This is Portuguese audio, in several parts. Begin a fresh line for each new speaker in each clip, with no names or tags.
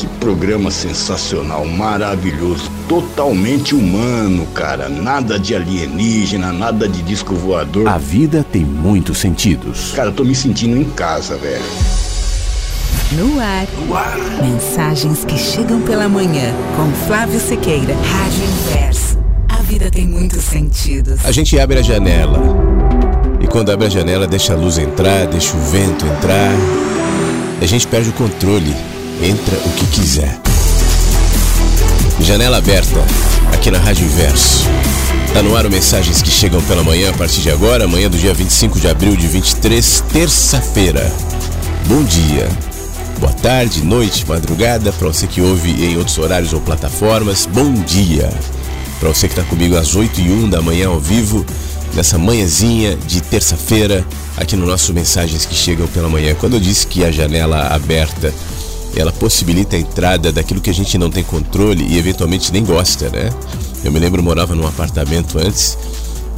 que programa sensacional, maravilhoso, totalmente humano, cara. Nada de alienígena, nada de disco voador.
A vida tem muitos sentidos.
Cara, eu tô me sentindo em casa, velho.
No ar. Mensagens que chegam pela manhã com Flávio Sequeira. Rádio Inverso. A vida tem muitos sentidos.
A gente abre a janela. E quando abre a janela, deixa a luz entrar, deixa o vento entrar. A gente perde o controle. Entra o que quiser. Janela aberta, aqui na Rádio Inverso. Tá no ar Mensagens que chegam pela manhã a partir de agora, amanhã do dia 25 de abril de 23, terça-feira. Bom dia, boa tarde, noite, madrugada, para você que ouve em outros horários ou plataformas, bom dia. Para você que está comigo às 8 e 1 da manhã ao vivo, nessa manhãzinha de terça-feira, aqui no nosso Mensagens que chegam pela manhã. Quando eu disse que a janela aberta ela possibilita a entrada daquilo que a gente não tem controle e eventualmente nem gosta, né? Eu me lembro, eu morava num apartamento antes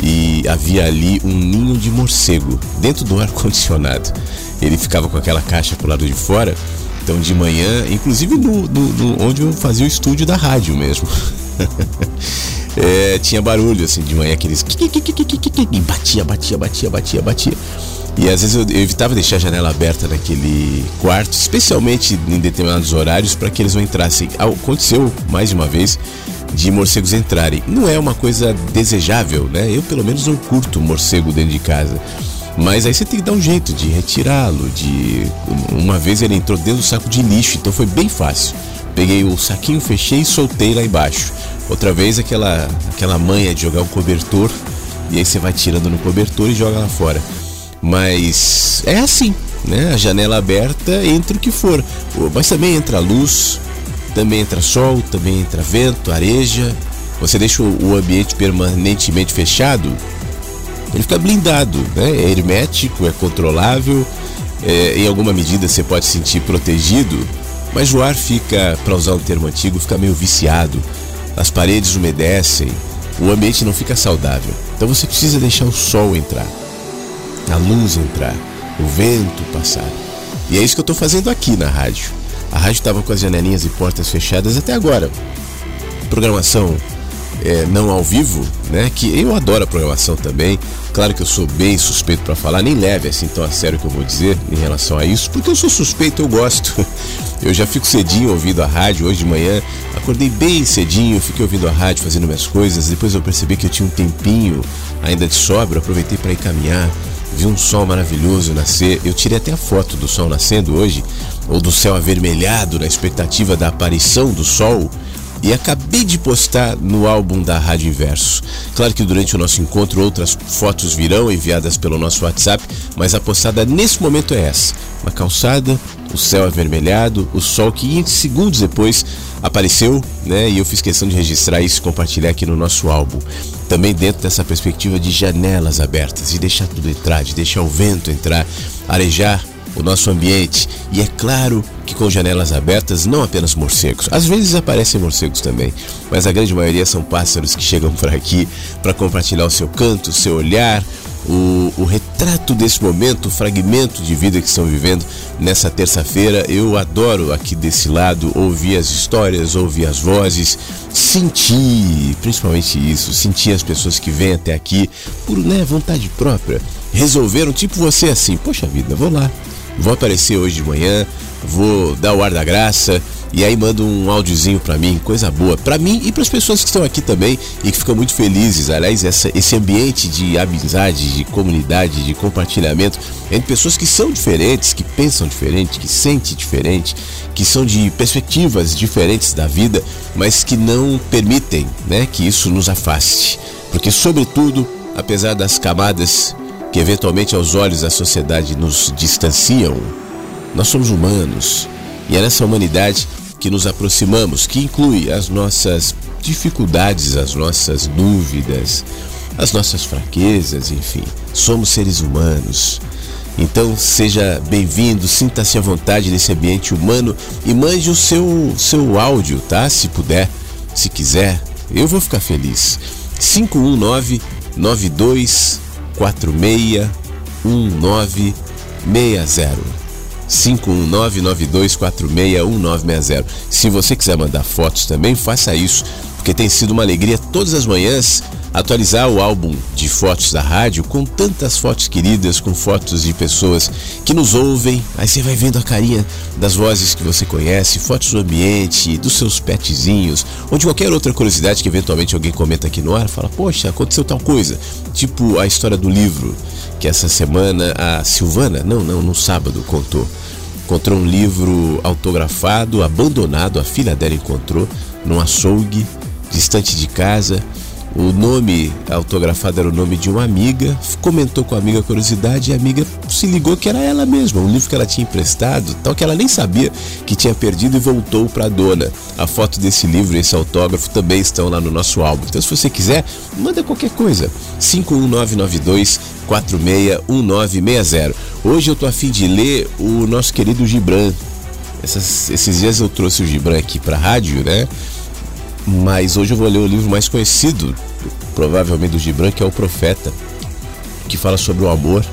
e havia ali um ninho de morcego dentro do ar-condicionado. Ele ficava com aquela caixa pro lado de fora. Então de manhã, inclusive no, no- no- onde eu fazia o estúdio da rádio mesmo. É, tinha barulho assim de manhã, aqueles. E batia, batia, batia, batia, batia. E às vezes eu, eu evitava deixar a janela aberta naquele quarto, especialmente em determinados horários, para que eles não entrassem. Ah, Aconteceu mais de uma vez de morcegos entrarem. Não é uma coisa desejável, né? Eu pelo menos não curto morcego dentro de casa. Mas aí você tem que dar um jeito de retirá-lo. De uma vez ele entrou dentro do saco de lixo, então foi bem fácil. Peguei o saquinho, fechei e soltei lá embaixo. Outra vez aquela aquela manha de jogar um cobertor e aí você vai tirando no cobertor e joga lá fora. Mas é assim, né? A janela aberta entra o que for. Mas também entra luz, também entra sol, também entra vento, areja. Você deixa o ambiente permanentemente fechado, ele fica blindado, né? É hermético, é controlável, é, em alguma medida você pode se sentir protegido, mas o ar fica, para usar um termo antigo, fica meio viciado. As paredes umedecem, o ambiente não fica saudável. Então você precisa deixar o sol entrar, a luz entrar, o vento passar. E é isso que eu estou fazendo aqui na rádio. A rádio estava com as janelinhas e portas fechadas até agora. Programação é, não ao vivo, né? Que eu adoro a programação também. Claro que eu sou bem suspeito para falar, nem leve assim tão a sério que eu vou dizer em relação a isso, porque eu sou suspeito, eu gosto. Eu já fico cedinho ouvindo a rádio hoje de manhã. Acordei bem cedinho, fiquei ouvindo a rádio, fazendo minhas coisas. Depois eu percebi que eu tinha um tempinho ainda de sobra, aproveitei para ir caminhar. Vi um sol maravilhoso nascer. Eu tirei até a foto do sol nascendo hoje, ou do céu avermelhado na expectativa da aparição do sol. E acabei de postar no álbum da Rádio Inverso. Claro que durante o nosso encontro outras fotos virão enviadas pelo nosso WhatsApp, mas a postada nesse momento é essa: uma calçada, o céu avermelhado, o sol que segundos depois apareceu, né? E eu fiz questão de registrar isso e compartilhar aqui no nosso álbum. Também dentro dessa perspectiva de janelas abertas, de deixar tudo entrar, de deixar o vento entrar, arejar o nosso ambiente. E é claro que com janelas abertas, não apenas morcegos. Às vezes aparecem morcegos também, mas a grande maioria são pássaros que chegam por aqui para compartilhar o seu canto, o seu olhar, o, o, retrato desse momento, o fragmento de vida que estão vivendo nessa terça-feira. Eu adoro aqui desse lado ouvir as histórias, ouvir as vozes, sentir, principalmente isso, sentir as pessoas que vêm até aqui por né, vontade própria. Resolveram, tipo você assim, poxa vida, vou lá, vou aparecer hoje de manhã, vou dar o ar da graça e aí manda um áudiozinho para mim, coisa boa, para mim e para as pessoas que estão aqui também e que ficam muito felizes. Aliás, essa, esse ambiente de amizade, de comunidade, de compartilhamento entre pessoas que são diferentes, que pensam diferente, que sentem diferente, que são de perspectivas diferentes da vida, mas que não permitem, né, que isso nos afaste. Porque sobretudo, apesar das camadas que eventualmente aos olhos da sociedade nos distanciam, nós somos humanos. E é nessa humanidade que nos aproximamos, que inclui as nossas dificuldades, as nossas dúvidas, as nossas fraquezas, enfim. Somos seres humanos. Então seja bem-vindo, sinta-se à vontade nesse ambiente humano e mande o seu, seu áudio, tá? Se puder, se quiser, eu vou ficar feliz. 519 9246 1960 51992461960. Se você quiser mandar fotos também, faça isso, porque tem sido uma alegria todas as manhãs atualizar o álbum de fotos da rádio com tantas fotos queridas, com fotos de pessoas que nos ouvem. Aí você vai vendo a carinha das vozes que você conhece, fotos do ambiente, dos seus petzinhos, ou de qualquer outra curiosidade que eventualmente alguém comenta aqui no ar, fala: "Poxa, aconteceu tal coisa". Tipo a história do livro que essa semana a Silvana, não, não, no sábado contou encontrou um livro autografado, abandonado, a filha dela encontrou num açougue distante de casa. O nome autografado era o nome de uma amiga, comentou com a amiga a curiosidade e a amiga se ligou que era ela mesma, um livro que ela tinha emprestado, tal que ela nem sabia que tinha perdido e voltou para a dona. A foto desse livro e esse autógrafo também estão lá no nosso álbum. Então, se você quiser, manda qualquer coisa. 51992 461960. Hoje eu tô afim de ler o nosso querido Gibran. Essas, esses dias eu trouxe o Gibran aqui para rádio, né? Mas hoje eu vou ler o livro mais conhecido, provavelmente do Gibran, que é O Profeta, que fala sobre o amor.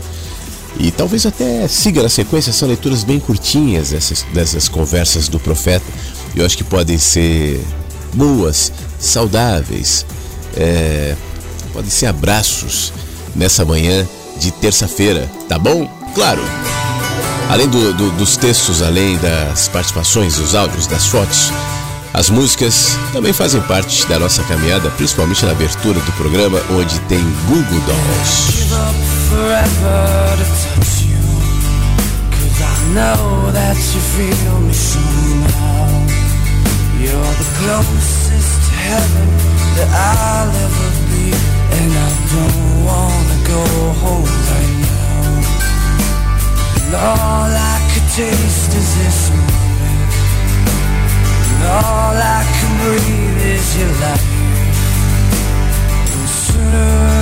E talvez até siga na sequência, são leituras bem curtinhas dessas, dessas conversas do profeta. Eu acho que podem ser boas, saudáveis, é, podem ser abraços nessa manhã de terça-feira, tá bom? Claro! Além do, do, dos textos, além das participações, dos áudios, das fotos, as músicas também fazem parte da nossa caminhada, principalmente na abertura do programa, onde tem Google Dolls. And I don't wanna go home right now. And all I could taste is this moment All I can breathe is your life And sooner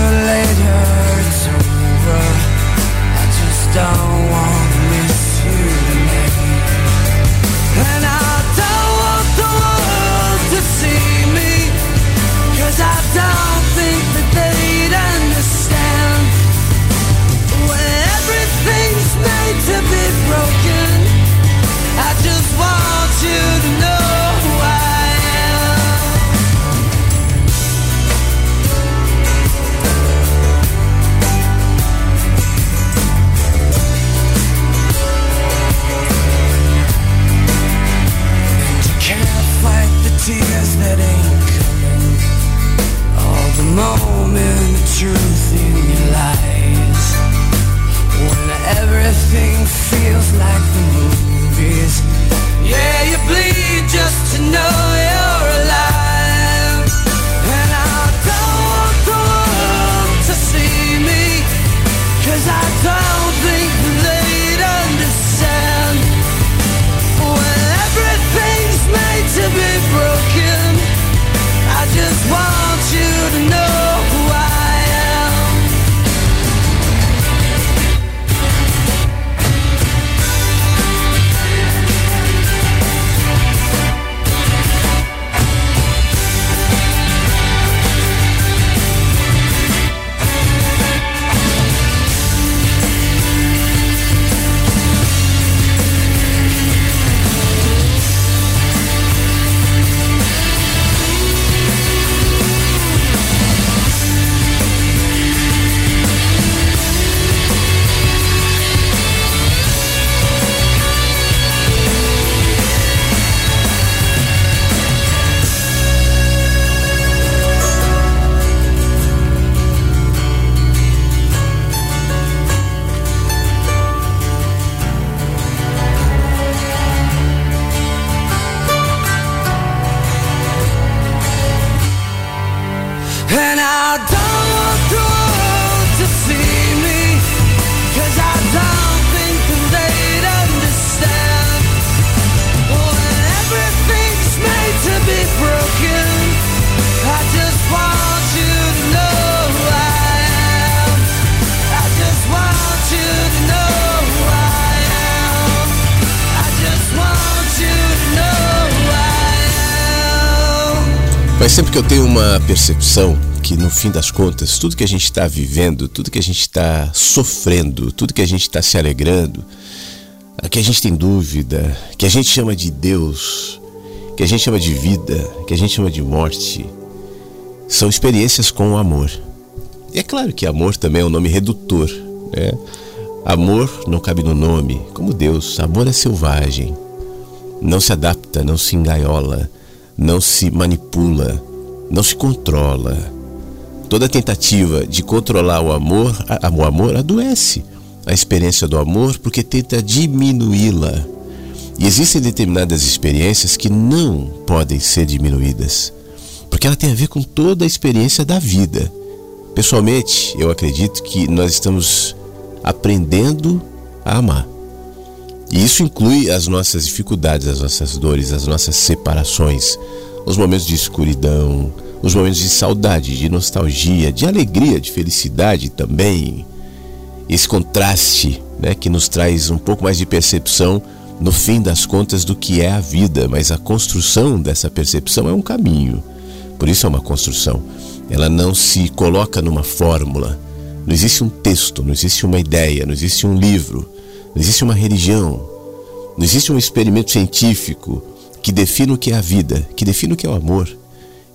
sempre que eu tenho uma percepção que no fim das contas, tudo que a gente está vivendo, tudo que a gente está sofrendo, tudo que a gente está se alegrando, que a gente tem dúvida, que a gente chama de Deus, que a gente chama de vida, que a gente chama de morte, são experiências com o amor. E é claro que amor também é um nome redutor. Né? Amor não cabe no nome, como Deus. Amor é selvagem, não se adapta, não se engaiola, não se manipula, não se controla. Toda tentativa de controlar o amor, o amor adoece a experiência do amor porque tenta diminuí-la. E existem determinadas experiências que não podem ser diminuídas, porque ela tem a ver com toda a experiência da vida. Pessoalmente, eu acredito que nós estamos aprendendo a amar. E isso inclui as nossas dificuldades, as nossas dores, as nossas separações, os momentos de escuridão, os momentos de saudade, de nostalgia, de alegria, de felicidade também. Esse contraste né, que nos traz um pouco mais de percepção no fim das contas do que é a vida, mas a construção dessa percepção é um caminho. Por isso é uma construção. Ela não se coloca numa fórmula. Não existe um texto, não existe uma ideia, não existe um livro, não existe uma religião, não existe um experimento científico que defina o que é a vida, que defina o que é o amor,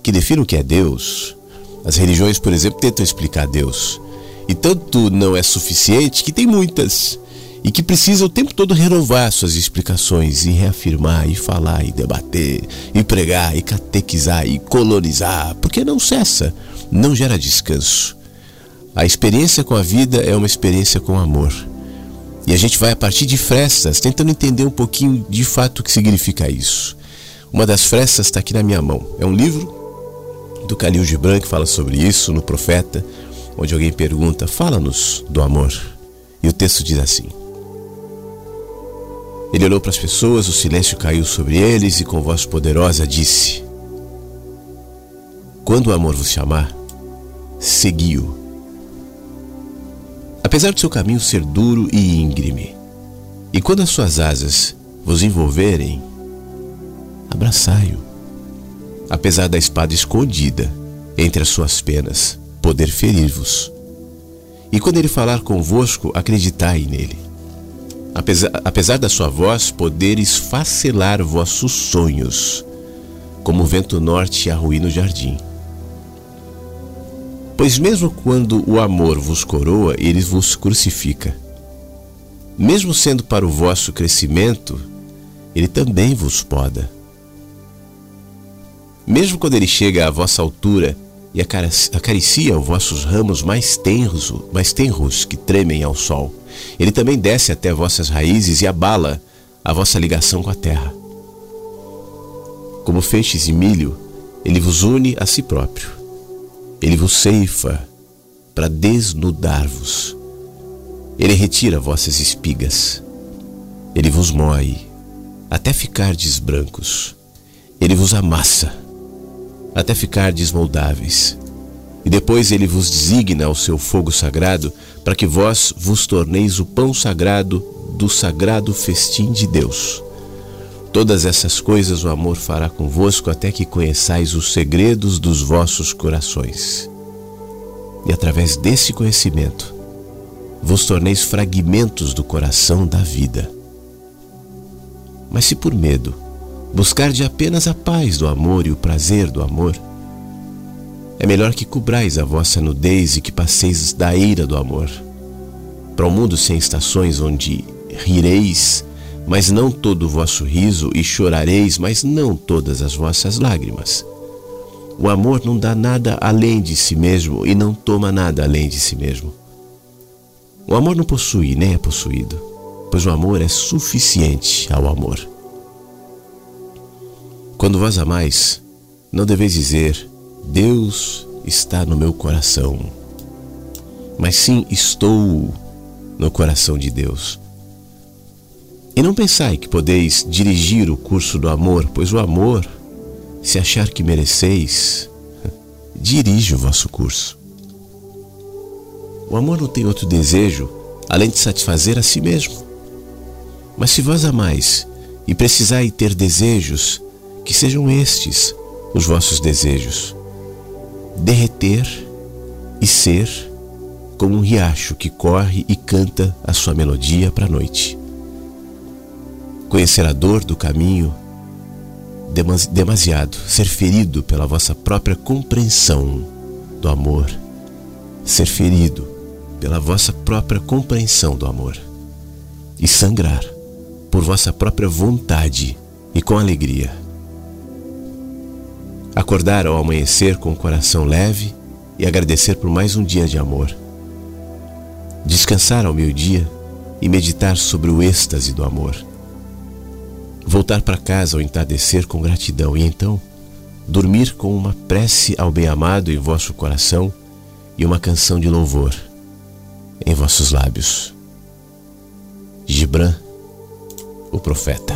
que defina o que é Deus. As religiões, por exemplo, tentam explicar Deus. E tanto não é suficiente que tem muitas e que precisa o tempo todo renovar suas explicações e reafirmar e falar e debater e pregar e catequizar e colonizar, porque não cessa, não gera descanso. A experiência com a vida é uma experiência com amor. E a gente vai a partir de frestas, tentando entender um pouquinho de fato o que significa isso. Uma das frestas está aqui na minha mão. É um livro do Khalil Gibran que fala sobre isso no Profeta, onde alguém pergunta: "Fala-nos do amor". E o texto diz assim: Ele olhou para as pessoas, o silêncio caiu sobre eles e com voz poderosa disse: Quando o amor vos chamar, segui-o apesar do seu caminho ser duro e íngreme. E quando as suas asas vos envolverem, abraçai-o. Apesar da espada escondida entre as suas penas poder ferir-vos. E quando ele falar convosco, acreditai nele. Apesar, apesar da sua voz poder esfacelar vossos sonhos, como o vento norte arruína o jardim. Pois mesmo quando o amor vos coroa, ele vos crucifica. Mesmo sendo para o vosso crescimento, ele também vos poda. Mesmo quando ele chega à vossa altura e acaricia os vossos ramos mais tenros, mais tenros que tremem ao sol, ele também desce até vossas raízes e abala a vossa ligação com a terra. Como feixes de milho, ele vos une a si próprio ele vos ceifa para desnudar-vos. Ele retira vossas espigas. Ele vos moe até ficardes brancos. Ele vos amassa até ficardes moldáveis. E depois ele vos designa ao seu fogo sagrado para que vós vos torneis o pão sagrado do sagrado festim de Deus. Todas essas coisas o amor fará convosco até que conheçais os segredos dos vossos corações. E através desse conhecimento, vos torneis fragmentos do coração da vida. Mas se por medo buscarde apenas a paz do amor e o prazer do amor, é melhor que cobrais a vossa nudez e que passeis da ira do amor, para um mundo sem estações onde rireis mas não todo o vosso riso, e chorareis, mas não todas as vossas lágrimas. O amor não dá nada além de si mesmo e não toma nada além de si mesmo. O amor não possui nem é possuído, pois o amor é suficiente ao amor. Quando vós amais, não deveis dizer, Deus está no meu coração, mas sim estou no coração de Deus. E não pensai que podeis dirigir o curso do amor, pois o amor, se achar que mereceis, dirige o vosso curso. O amor não tem outro desejo além de satisfazer a si mesmo. Mas se vós amais e precisai ter desejos, que sejam estes
os vossos desejos, derreter e ser como um riacho que corre e canta a sua melodia para a noite. Conhecer a dor do caminho demasiado, ser ferido pela vossa própria compreensão do amor, ser ferido pela vossa própria compreensão do amor e sangrar por vossa própria vontade e com alegria. Acordar ao amanhecer com o coração leve e agradecer por mais um dia de amor. Descansar ao meio-dia e meditar sobre o êxtase do amor voltar para casa ao entardecer com gratidão e então dormir com uma prece ao bem-amado em vosso coração e uma canção de louvor em vossos lábios. Gibran, o profeta.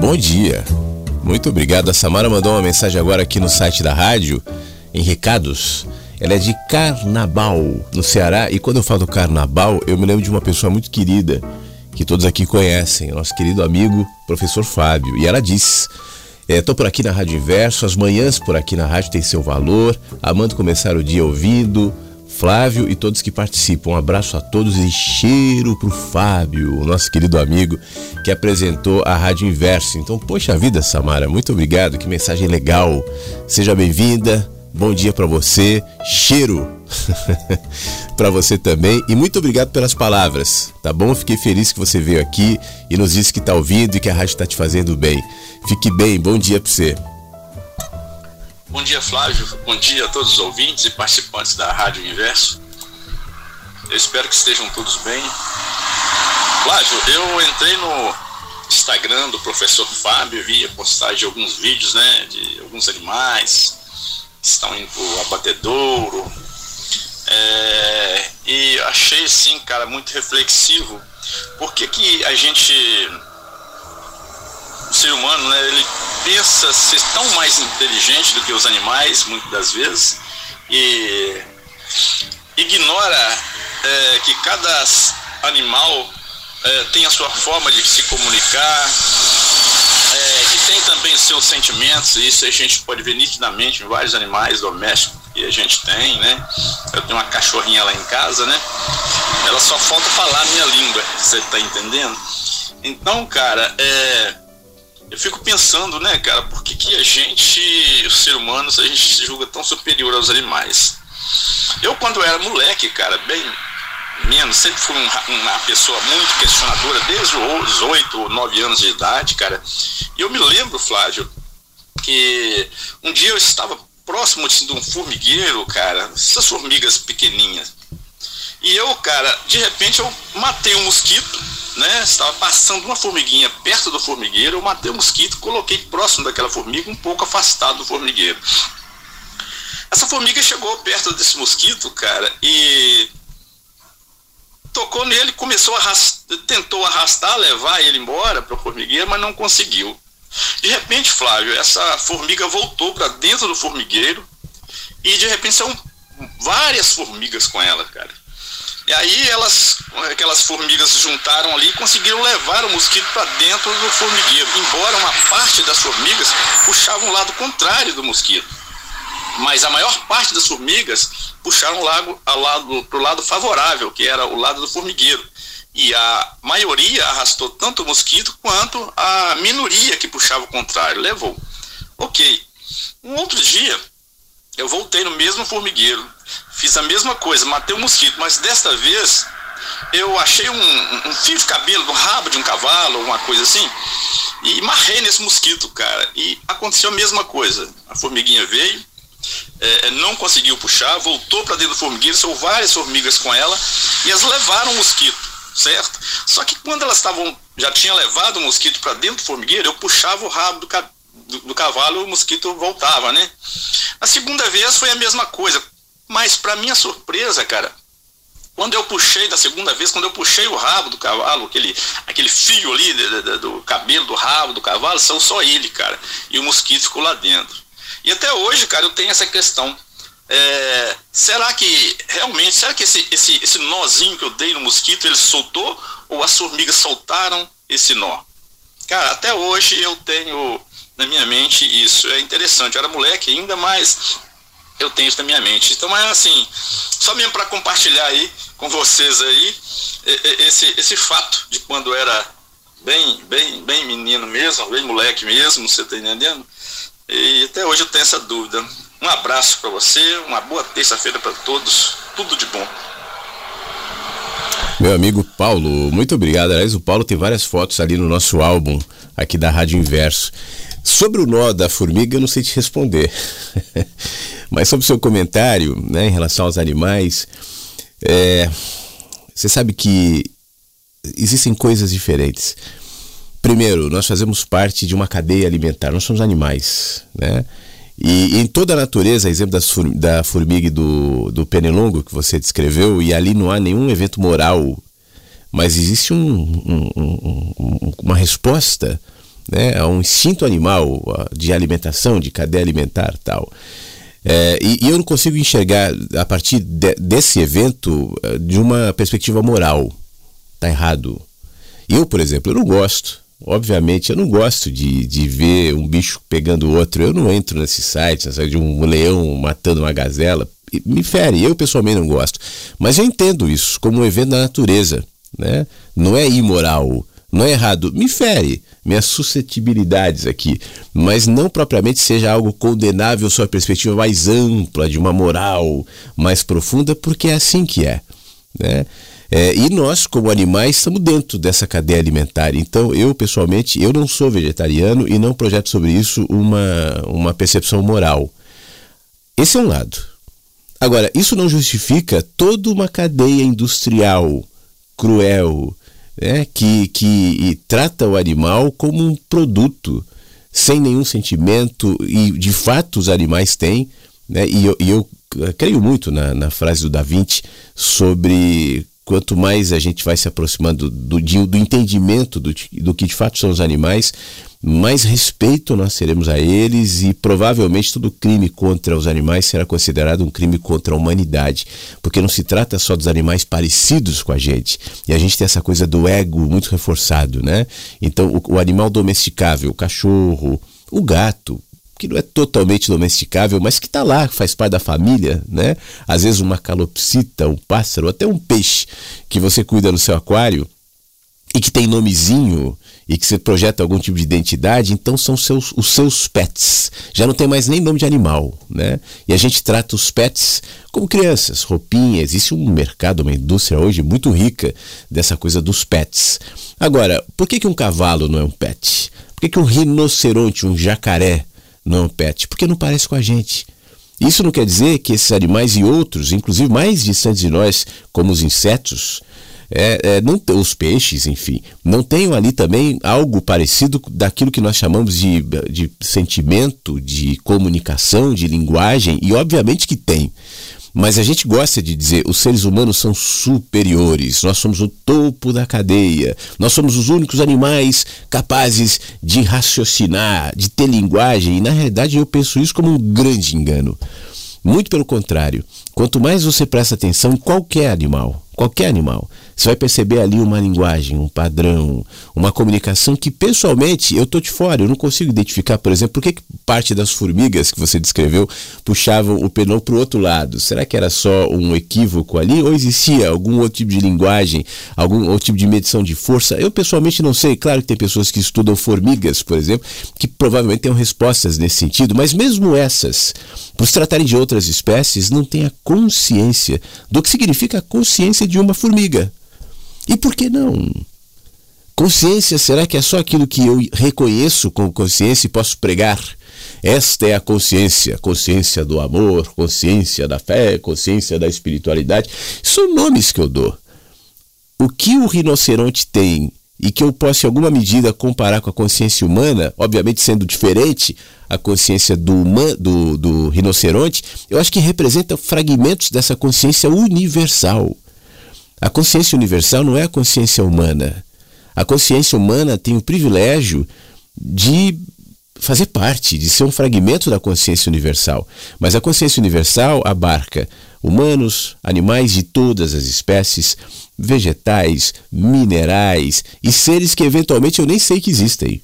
bom dia. Muito obrigado. A Samara mandou uma mensagem agora aqui no site da rádio, em recados. Ela é de Carnaval, no Ceará. E quando eu falo Carnaval, eu me lembro de uma pessoa muito querida, que todos aqui conhecem, nosso querido amigo, professor Fábio. E ela diz: Estou é, por aqui na Rádio Inverso, as manhãs por aqui na rádio têm seu valor, amando começar o dia ouvindo. Flávio e todos que participam. Um abraço a todos e cheiro pro Fábio, nosso querido amigo que apresentou a Rádio Inverso. Então, poxa vida, Samara, muito obrigado, que mensagem legal. Seja bem-vinda. Bom dia para você. Cheiro para você também e muito obrigado pelas palavras, tá bom? Fiquei feliz que você veio aqui e nos disse que tá ouvindo e que a rádio está te fazendo bem. Fique bem, bom dia para você.
Bom dia, Flávio. Bom dia a todos os ouvintes e participantes da Rádio Universo. Eu espero que estejam todos bem. Flávio, eu entrei no Instagram do professor Fábio, vi a postagem de alguns vídeos, né, de alguns animais que estão indo pro abatedouro. É, e achei, sim, cara, muito reflexivo. Por que, que a gente ser humano, né, ele pensa ser tão mais inteligente do que os animais, muitas das vezes, e ignora é, que cada animal é, tem a sua forma de se comunicar, é, que tem também seus sentimentos, e isso a gente pode ver nitidamente em vários animais domésticos que a gente tem, né? Eu tenho uma cachorrinha lá em casa, né? Ela só falta falar a minha língua, você tá entendendo? Então, cara, é eu fico pensando, né, cara, por que, que a gente, os seres humanos, a gente se julga tão superior aos animais? Eu, quando era moleque, cara, bem menos, sempre fui um, uma pessoa muito questionadora, desde os 8 ou 9 anos de idade, cara. E eu me lembro, Flávio, que um dia eu estava próximo de um formigueiro, cara, essas formigas pequenininhas. E eu, cara, de repente eu matei um mosquito né, estava passando uma formiguinha perto do formigueiro, eu matei o mosquito, coloquei próximo daquela formiga, um pouco afastado do formigueiro. Essa formiga chegou perto desse mosquito, cara, e tocou nele, começou a arrastar, tentou arrastar, levar ele embora para o formigueiro, mas não conseguiu. De repente, Flávio, essa formiga voltou para dentro do formigueiro e de repente são várias formigas com ela, cara. E aí elas, aquelas formigas se juntaram ali e conseguiram levar o mosquito para dentro do formigueiro, embora uma parte das formigas puxavam o lado contrário do mosquito. Mas a maior parte das formigas puxaram o lado, lado, para o lado favorável, que era o lado do formigueiro. E a maioria arrastou tanto o mosquito quanto a minoria que puxava o contrário levou. Ok. Um outro dia, eu voltei no mesmo formigueiro, fiz a mesma coisa, matei o um mosquito, mas desta vez eu achei um, um, fio de cabelo no rabo de um cavalo, uma coisa assim, e marrei nesse mosquito, cara. E aconteceu a mesma coisa. A formiguinha veio, é, é não conseguiu puxar, voltou para dentro do formigueiro, são várias formigas com ela, e elas levaram o mosquito, certo? Só que quando elas estavam, já tinha levado o mosquito para dentro do formigueiro, eu puxava o rabo do, do, do cavalo, o mosquito voltava, né? A segunda vez foi a mesma coisa, mas para minha surpresa, cara, quando eu puxei da segunda vez, quando eu puxei o rabo do cavalo, aquele, aquele fio ali do, do, cabelo do rabo do cavalo, são só ele, cara. E o mosquito ficou lá dentro. E até hoje, cara, eu tenho essa questão. É, será que realmente, será que esse, esse, esse nozinho que eu dei no mosquito, ele soltou? Ou as formigas soltaram esse nó? Cara, até hoje eu tenho na minha mente isso. É interessante. Eu era moleque ainda, mas eu tenho isso na minha mente. Então é assim, só mesmo para compartilhar aí com vocês aí esse, esse fato de quando era bem, bem, bem menino mesmo, bem moleque mesmo, você tá entendendo? E até hoje eu tenho essa dúvida. Um abraço para você, uma boa terça-feira para todos, tudo de bom.
Meu amigo Paulo, muito obrigado. Aliás, o Paulo tem várias fotos ali no nosso álbum aqui da Rádio Inverso. Sobre o nó da formiga, eu não sei te responder. Mas sobre o seu comentário né, em relação aos animais, é, você sabe que existem coisas diferentes. Primeiro, nós fazemos parte de uma cadeia alimentar, nós somos animais, né? E em toda a natureza, exemplo da formiga e do, do penelongo que você descreveu, e ali não há nenhum evento moral, mas existe um, um, um, uma resposta né, a um instinto animal de alimentação, de cadeia alimentar tal. É, e, e, eu não consigo enxergar, a partir de, desse evento, de uma perspectiva moral. Tá errado. Eu, por exemplo, eu não gosto Obviamente, eu não gosto de, de ver um bicho pegando outro. Eu não entro nesse site, de um leão matando uma gazela. Me fere, eu pessoalmente não gosto. Mas eu entendo isso como um evento da natureza. Né? Não é imoral, não é errado. Me fere minhas suscetibilidades aqui, mas não propriamente seja algo condenável sob a perspectiva mais ampla, de uma moral mais profunda, porque é assim que é. Né? É, e nós, como animais, estamos dentro dessa cadeia alimentar. Então, eu, pessoalmente, eu não sou vegetariano e não projeto sobre isso uma, uma percepção moral. Esse é um lado. Agora, isso não justifica toda uma cadeia industrial cruel, né, que, que trata o animal como um produto, sem nenhum sentimento, e de fato os animais têm, né, e eu, e eu creio muito na, na frase do Da Vinci sobre quanto mais a gente vai se aproximando do, do, do entendimento do, do que de fato são os animais, mais respeito nós teremos a eles e provavelmente todo crime contra os animais será considerado um crime contra a humanidade, porque não se trata só dos animais parecidos com a gente. E a gente tem essa coisa do ego muito reforçado, né? Então, o, o animal domesticável, o cachorro, o gato, que não é totalmente domesticável, mas que está lá, faz parte da família, né? Às vezes uma calopsita, um pássaro, até um peixe que você cuida no seu aquário e que tem nomezinho e que você projeta algum tipo de identidade, então são seus, os seus pets. Já não tem mais nem nome de animal, né? E a gente trata os pets como crianças, roupinha. Existe um mercado, uma indústria hoje muito rica dessa coisa dos pets. Agora, por que, que um cavalo não é um pet? Por que, que um rinoceronte, um jacaré, não pet, porque não parece com a gente. Isso não quer dizer que esses animais e outros, inclusive mais distantes de nós, como os insetos, é, é, não, os peixes, enfim, não tenham ali também algo parecido daquilo que nós chamamos de, de sentimento, de comunicação, de linguagem, e obviamente que tem. Mas a gente gosta de dizer os seres humanos são superiores, nós somos o topo da cadeia, nós somos os únicos animais capazes de raciocinar, de ter linguagem, e na realidade eu penso isso como um grande engano. Muito pelo contrário, quanto mais você presta atenção em qualquer animal, qualquer animal, você vai perceber ali uma linguagem, um padrão, uma comunicação que pessoalmente eu tô de fora, eu não consigo identificar, por exemplo, por que parte das formigas que você descreveu puxavam o penão para o outro lado. Será que era só um equívoco ali ou existia algum outro tipo de linguagem, algum outro tipo de medição de força? Eu pessoalmente não sei. Claro que tem pessoas que estudam formigas, por exemplo, que provavelmente tenham respostas nesse sentido, mas mesmo essas, por se tratarem de outras espécies, não têm a consciência do que significa a consciência de uma formiga. E por que não? Consciência, será que é só aquilo que eu reconheço como consciência e posso pregar? Esta é a consciência, consciência do amor, consciência da fé, consciência da espiritualidade. São nomes que eu dou. O que o rinoceronte tem e que eu posso, em alguma medida, comparar com a consciência humana, obviamente sendo diferente a consciência do, do, do rinoceronte, eu acho que representa fragmentos dessa consciência universal. A consciência universal não é a consciência humana. A consciência humana tem o privilégio de fazer parte, de ser um fragmento da consciência universal. Mas a consciência universal abarca humanos, animais de todas as espécies, vegetais, minerais e seres que eventualmente eu nem sei que existem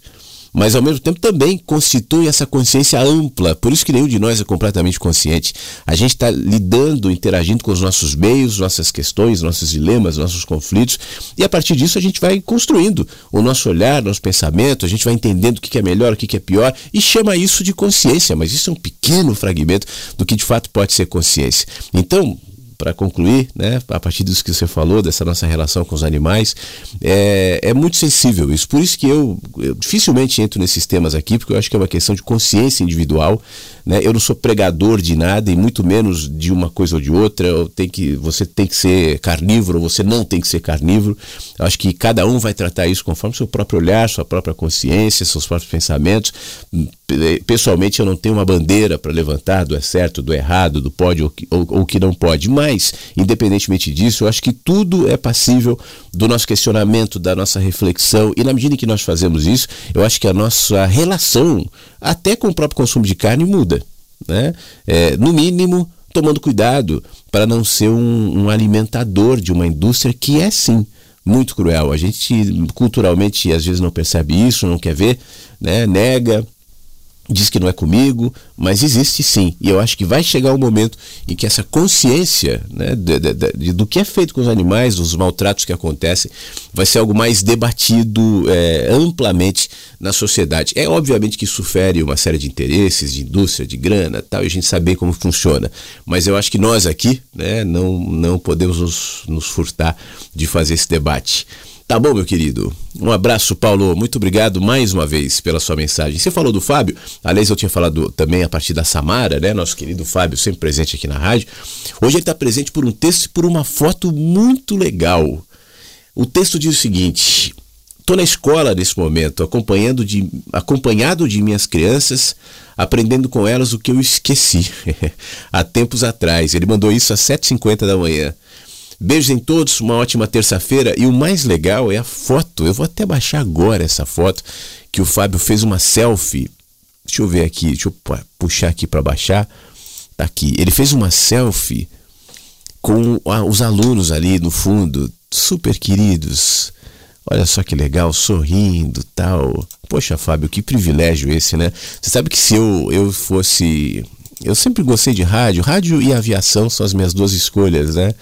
mas ao mesmo tempo também constitui essa consciência ampla. Por isso que nenhum de nós é completamente consciente. A gente está lidando, interagindo com os nossos meios, nossas questões, nossos dilemas, nossos conflitos, e a partir disso a gente vai construindo o nosso olhar, nosso pensamento, a gente vai entendendo o que é melhor, o que é pior, e chama isso de consciência, mas isso é um pequeno fragmento do que de fato pode ser consciência. Então, para concluir, né, a partir disso que você falou, dessa nossa relação com os animais, é, é muito sensível isso. Por isso que eu, eu, dificilmente entro nesses temas aqui, porque eu acho que é uma questão de consciência individual né? Eu não sou pregador de nada e muito menos de uma coisa ou de outra. Eu tenho que, você tem que ser carnívoro, você não tem que ser carnívoro. Eu acho que cada um vai tratar isso conforme seu próprio olhar, sua própria consciência, seus próprios pensamentos. Pessoalmente, eu não tenho uma bandeira para levantar do é certo, do errado, do pode ou, ou que não pode. Mas, independentemente disso, eu acho que tudo é passível do nosso questionamento, da nossa reflexão. E na medida em que nós fazemos isso, eu acho que a nossa relação, até com o próprio consumo de carne, muda. Né? É, no mínimo, tomando cuidado para não ser um, um alimentador de uma indústria que é sim muito cruel. A gente culturalmente às vezes não percebe isso, não quer ver, né? nega, diz que não é comigo, mas existe sim. E eu acho que vai chegar um momento em que essa consciência né, de, de, de, do que é feito com os animais, dos maltratos que acontecem, vai ser algo mais debatido é, amplamente na sociedade. É obviamente que isso fere uma série de interesses, de indústria, de grana tal, e a gente saber como funciona. Mas eu acho que nós aqui né, não, não podemos nos, nos furtar de fazer esse debate. Tá bom, meu querido. Um abraço, Paulo. Muito obrigado mais uma vez pela sua mensagem. Você falou do Fábio, aliás, eu tinha falado também a partir da Samara, né? Nosso querido Fábio, sempre presente aqui na rádio. Hoje ele está presente por um texto e por uma foto muito legal. O texto diz o seguinte: Estou na escola nesse momento, acompanhando de, acompanhado de minhas crianças, aprendendo com elas o que eu esqueci há tempos atrás. Ele mandou isso às 7h50 da manhã. Beijos em todos, uma ótima terça-feira. E o mais legal é a foto. Eu vou até baixar agora essa foto que o Fábio fez uma selfie. Deixa eu ver aqui, deixa eu puxar aqui para baixar. Tá aqui. Ele fez uma selfie com os alunos ali no fundo, super queridos. Olha só que legal, sorrindo, tal. Poxa, Fábio, que privilégio esse, né? Você sabe que se eu, eu fosse eu sempre gostei de rádio. Rádio e aviação são as minhas duas escolhas, né?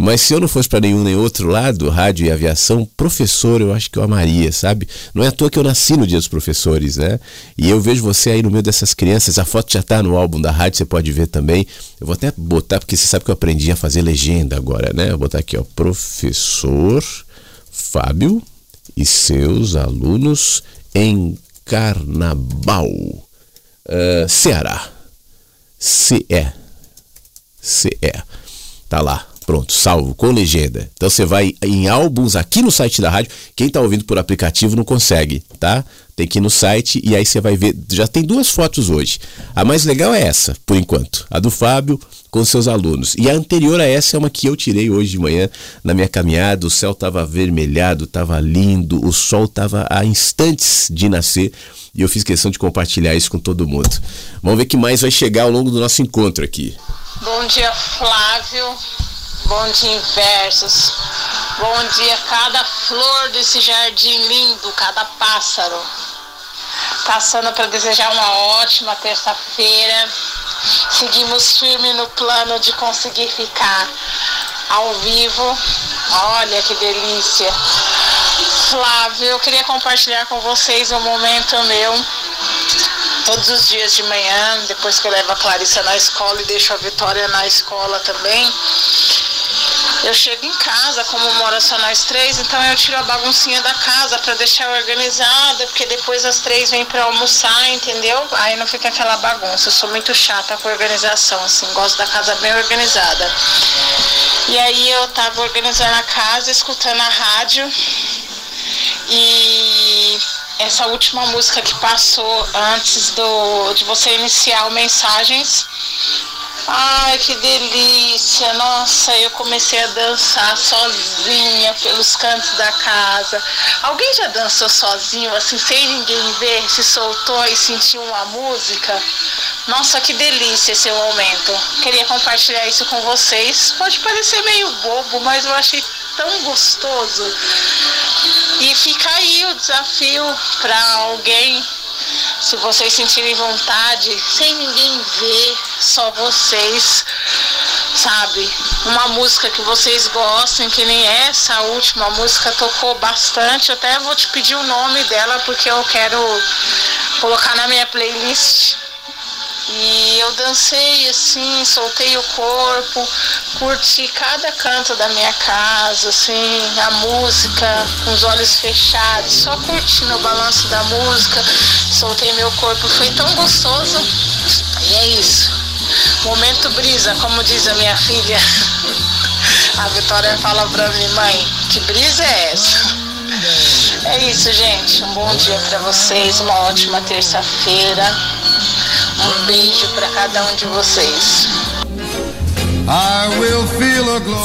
Mas se eu não fosse para nenhum nem outro lado, rádio e aviação, professor eu acho que eu amaria, sabe? Não é à toa que eu nasci no Dia dos Professores, né? E eu vejo você aí no meio dessas crianças, a foto já tá no álbum da rádio, você pode ver também. Eu vou até botar, porque você sabe que eu aprendi a fazer legenda agora, né? Vou botar aqui, ó, professor Fábio e seus alunos em Carnaval, uh, Ceará. CE. CE. Tá lá. Pronto, salvo, com legenda. Então você vai em álbuns aqui no site da rádio. Quem está ouvindo por aplicativo não consegue, tá? Tem que ir no site e aí você vai ver. Já tem duas fotos hoje. A mais legal é essa, por enquanto. A do Fábio com seus alunos. E a anterior a essa é uma que eu tirei hoje de manhã na minha caminhada. O céu estava avermelhado, estava lindo, o sol estava a instantes de nascer. E eu fiz questão de compartilhar isso com todo mundo. Vamos ver o que mais vai chegar ao longo do nosso encontro aqui.
Bom dia, Flávio. Bom dia, versos. Bom dia, cada flor desse jardim lindo, cada pássaro. Passando para desejar uma ótima terça-feira. Seguimos firme no plano de conseguir ficar ao vivo. Olha que delícia. Flávio, eu queria compartilhar com vocês um momento meu todos os dias de manhã, depois que eu levo a Clarissa na escola e deixo a Vitória na escola também. Eu chego em casa, como mora só nós três, então eu tiro a baguncinha da casa para deixar organizada, porque depois as três vêm para almoçar, entendeu? Aí não fica aquela bagunça. Eu sou muito chata com organização, assim, gosto da casa bem organizada. E aí eu tava organizando a casa, escutando a rádio e essa última música que passou antes do, de você iniciar o Mensagens Ai, que delícia! Nossa, eu comecei a dançar sozinha pelos cantos da casa. Alguém já dançou sozinho, assim, sem ninguém ver, se soltou e sentiu uma música? Nossa, que delícia esse momento. Queria compartilhar isso com vocês. Pode parecer meio bobo, mas eu achei tão gostoso. E fica aí o desafio para alguém se vocês sentirem vontade, sem ninguém ver, só vocês, sabe? Uma música que vocês gostem, que nem essa última música tocou bastante. Até vou te pedir o nome dela porque eu quero colocar na minha playlist. E eu dancei assim, soltei o corpo, curti cada canto da minha casa, assim, a música, com os olhos fechados, só curtindo o balanço da música, soltei meu corpo, foi tão gostoso. E é isso. Momento brisa, como diz a minha filha. A Vitória fala pra mim, mãe, que brisa é essa? É isso, gente. Um bom dia para vocês, uma ótima terça-feira. Um beijo para cada um de vocês.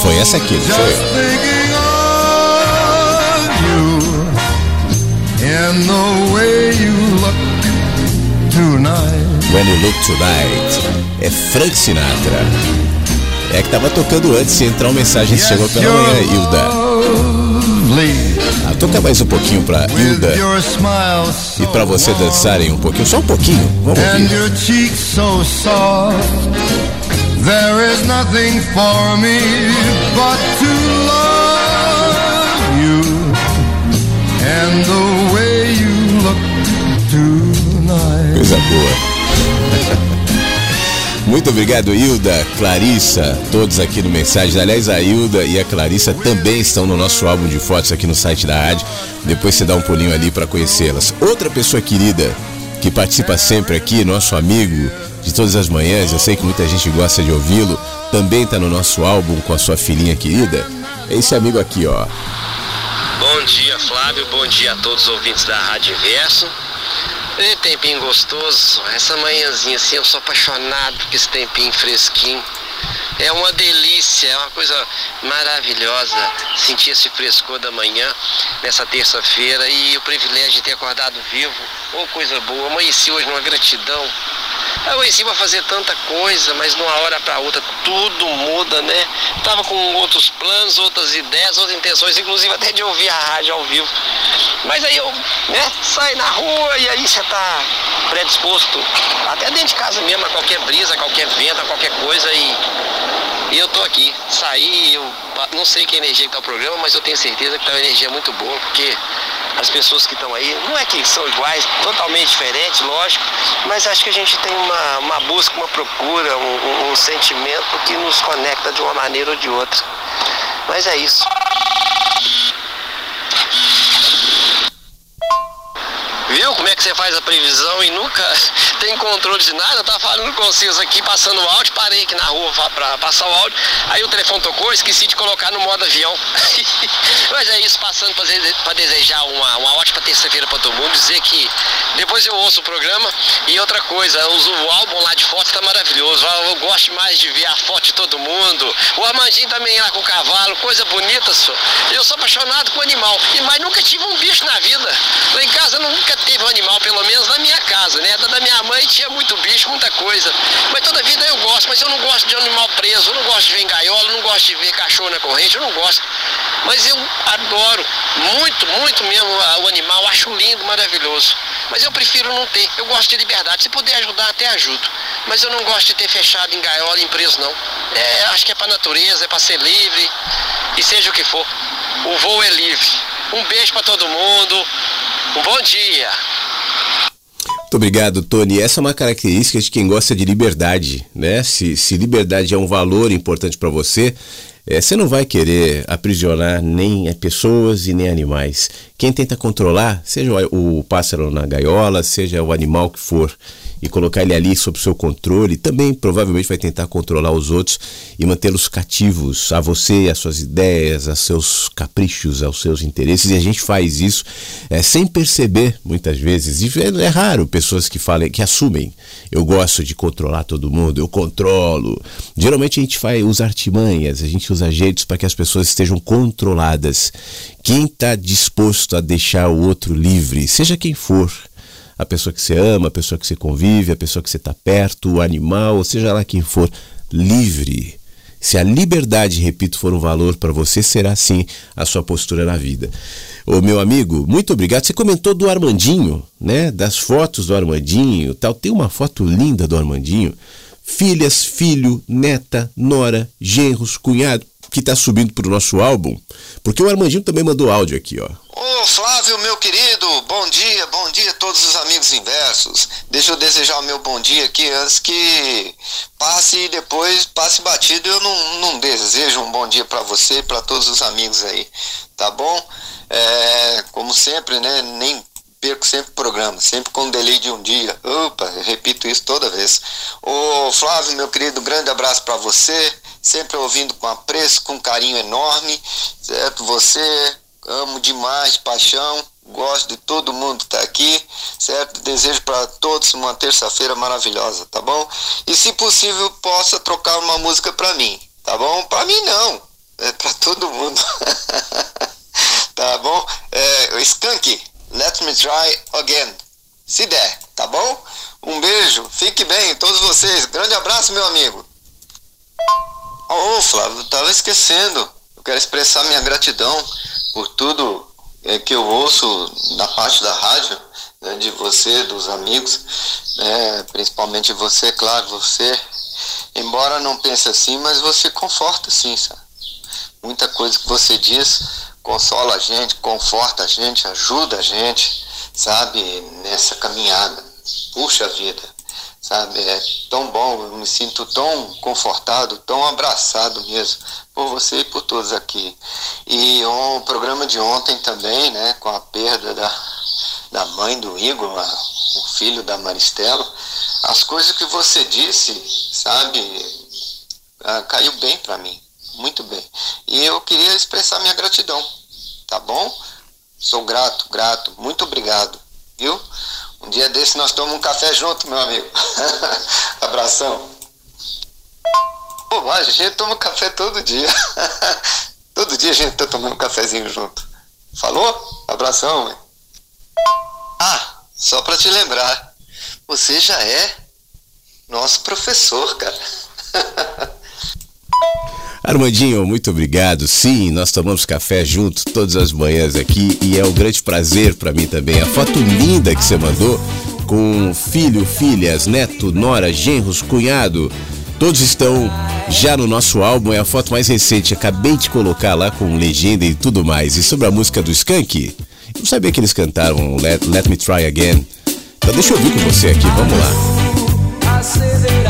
Foi essa aqui, não foi?
And the way you look tonight.
When You Look Tonight. É Frank Sinatra. É que tava tocando antes de entrar uma mensagem que chegou pela manhã, Hilda. Ah, toca mais um pouquinho pra Hilda e pra você dançarem um pouquinho, só um pouquinho. Vamos ouvir.
There is nothing for me but to love you. And the way you look tonight.
Coisa boa. Muito obrigado, Hilda, Clarissa, todos aqui no Mensagem. Aliás, a Hilda e a Clarissa também estão no nosso álbum de fotos aqui no site da rádio. Depois você dá um pulinho ali para conhecê-las. Outra pessoa querida que participa sempre aqui, nosso amigo de todas as manhãs, eu sei que muita gente gosta de ouvi-lo, também está no nosso álbum com a sua filhinha querida. É esse amigo aqui, ó.
Bom dia, Flávio. Bom dia a todos os ouvintes da Rádio Inverso. E tempinho gostoso. Essa manhãzinha assim, eu sou apaixonado por esse tempinho fresquinho. É uma delícia, é uma coisa maravilhosa sentir esse frescor da manhã nessa terça-feira e o privilégio de ter acordado vivo. Ô coisa boa, amanheci hoje numa gratidão. Eu amanheci pra fazer tanta coisa, mas de uma hora para outra tudo muda, né? Tava com outros planos, outras ideias, outras intenções, inclusive até de ouvir a rádio ao vivo. Mas aí eu, né, saio na rua e aí você tá predisposto, até dentro de casa mesmo, a qualquer brisa, a qualquer vento, a qualquer coisa e, e eu tô aqui. Saí, eu não sei que energia que tá o programa, mas eu tenho certeza que tá uma energia muito boa, porque as pessoas que estão aí, não é que são iguais, totalmente diferentes, lógico, mas acho que a gente tem uma, uma busca, uma procura, um, um- um sentimento que nos conecta de uma maneira ou de outra. Mas é isso. Você faz a previsão e nunca tem controle de nada? Eu tava falando com vocês aqui, passando o áudio, parei aqui na rua pra passar o áudio, aí o telefone tocou, esqueci de colocar no modo avião. Mas é isso, passando pra desejar uma, uma ótima terça-feira pra todo mundo, dizer que depois eu ouço o programa e outra coisa, uso o álbum lá de fotos tá maravilhoso, eu gosto mais de ver a foto de todo mundo, o Armandinho também lá com o cavalo, coisa bonita, só. Eu sou apaixonado com animal, mas nunca tive um bicho na vida. Lá em casa nunca teve um animal, pelo menos na minha casa, né? Da minha mãe tinha muito bicho, muita coisa. Mas toda vida eu gosto, mas eu não gosto de animal preso, eu não gosto de ver gaiola, eu não gosto de ver cachorro na corrente, eu não gosto. Mas eu adoro muito, muito mesmo o animal, acho lindo, maravilhoso. Mas eu prefiro não ter, eu gosto de liberdade. Se puder ajudar, até ajudo. Mas eu não gosto de ter fechado em gaiola, em preso, não. É, acho que é pra natureza, é pra ser livre, e seja o que for. O voo é livre. Um beijo pra todo mundo. Um bom dia.
Muito obrigado, Tony. Essa é uma característica de quem gosta de liberdade, né? Se, se liberdade é um valor importante para você, eh, você não vai querer aprisionar nem pessoas e nem animais. Quem tenta controlar, seja o, o pássaro na gaiola, seja o animal que for, e colocar ele ali sob seu controle, também provavelmente vai tentar controlar os outros e mantê-los cativos a você, às suas ideias, aos seus caprichos, aos seus interesses. E a gente faz isso eh, sem perceber, muitas vezes. E é, é raro pessoas que falem, que assumem. Eu gosto de controlar todo mundo, eu controlo. Geralmente a gente faz, usa artimanhas, a gente usa jeitos para que as pessoas estejam controladas. Quem está disposto a deixar o outro livre, seja quem for, a pessoa que você ama, a pessoa que você convive, a pessoa que você está perto, o animal, seja lá quem for, livre. Se a liberdade, repito, for um valor para você, será assim a sua postura na vida. Ô meu amigo, muito obrigado. Você comentou do Armandinho, né? Das fotos do Armandinho, tal. Tem uma foto linda do Armandinho. Filhas, filho, neta, nora, genros, cunhado, que está subindo para o nosso álbum, porque o Armandinho também mandou áudio aqui, ó.
Ô Flávio, meu querido, bom dia, bom dia a todos os amigos inversos. Deixa eu desejar o meu bom dia aqui antes que passe e depois passe batido. Eu não, não desejo um bom dia para você e para todos os amigos aí, tá bom? É, como sempre, né? Nem perco sempre o programa, sempre com um delay de um dia. Opa, repito isso toda vez. Ô Flávio, meu querido, grande abraço para você. Sempre ouvindo com apreço, com carinho enorme, certo? Você, amo demais, de paixão. Gosto de todo mundo que tá aqui, certo? Desejo para todos uma terça-feira maravilhosa, tá bom? E se possível, possa trocar uma música para mim, tá bom? Para mim não, é para todo mundo. tá bom? É, Let Me Try Again. Se der, tá bom? Um beijo, fique bem, todos vocês. Grande abraço, meu amigo. Ô, oh, Flávio, eu tava esquecendo. Eu quero expressar minha gratidão por tudo é, que eu ouço na parte da rádio, né, de você, dos amigos, né, principalmente você, claro, você. Embora não pense assim, mas você conforta sim, sabe? Muita coisa que você diz consola a gente, conforta a gente, ajuda a gente, sabe, nessa caminhada. Puxa vida, sabe, é tão bom, eu me sinto tão confortado, tão abraçado mesmo por você e por todos aqui. E o programa de ontem também, né, com a perda da, da mãe do Igor, a, o filho da Maristela, as coisas que você disse, sabe, ah, caiu bem para mim, muito bem. E eu queria expressar minha gratidão, tá bom? Sou grato, grato, muito obrigado, viu? Um dia desse nós tomamos um café junto, meu amigo. Abração. Pô, a gente toma café todo dia. todo dia a gente tá tomando um cafezinho junto. Falou? Abração, mãe. Ah, só para te lembrar, você já é nosso professor, cara.
Armandinho, muito obrigado. Sim, nós tomamos café junto todas as manhãs aqui e é um grande prazer para mim também. A foto linda que você mandou com filho, filhas, neto, nora, genros, cunhado. Todos estão já no nosso álbum, é a foto mais recente. Acabei de colocar lá com legenda e tudo mais. E sobre a música do Skank, eu não sabia que eles cantaram Let, Let Me Try Again. Então deixa eu ouvir com você aqui, vamos lá.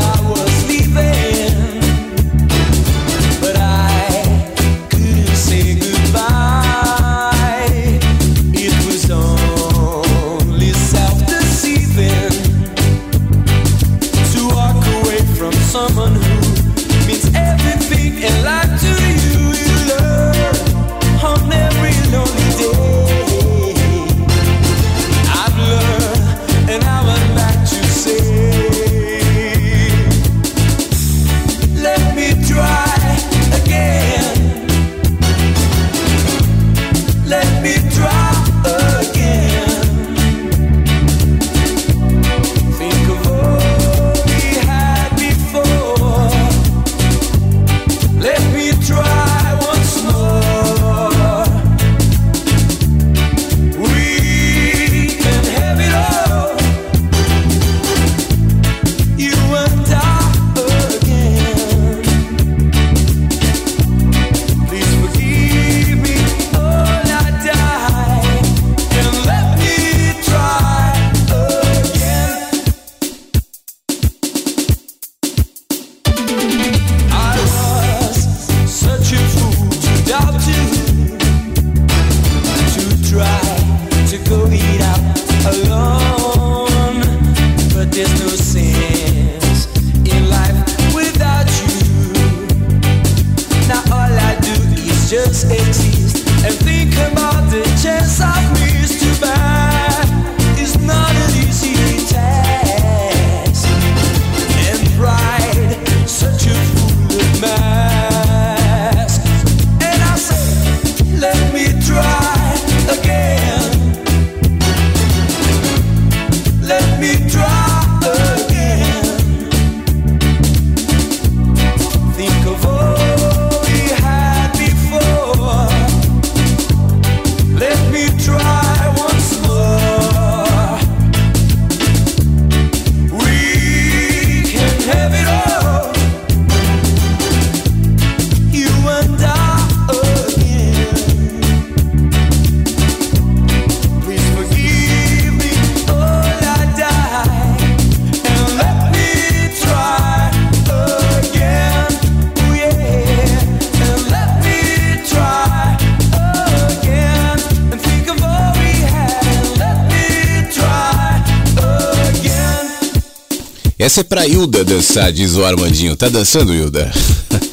Essa é pra Hilda dançar, diz o Armandinho. Tá dançando, Hilda?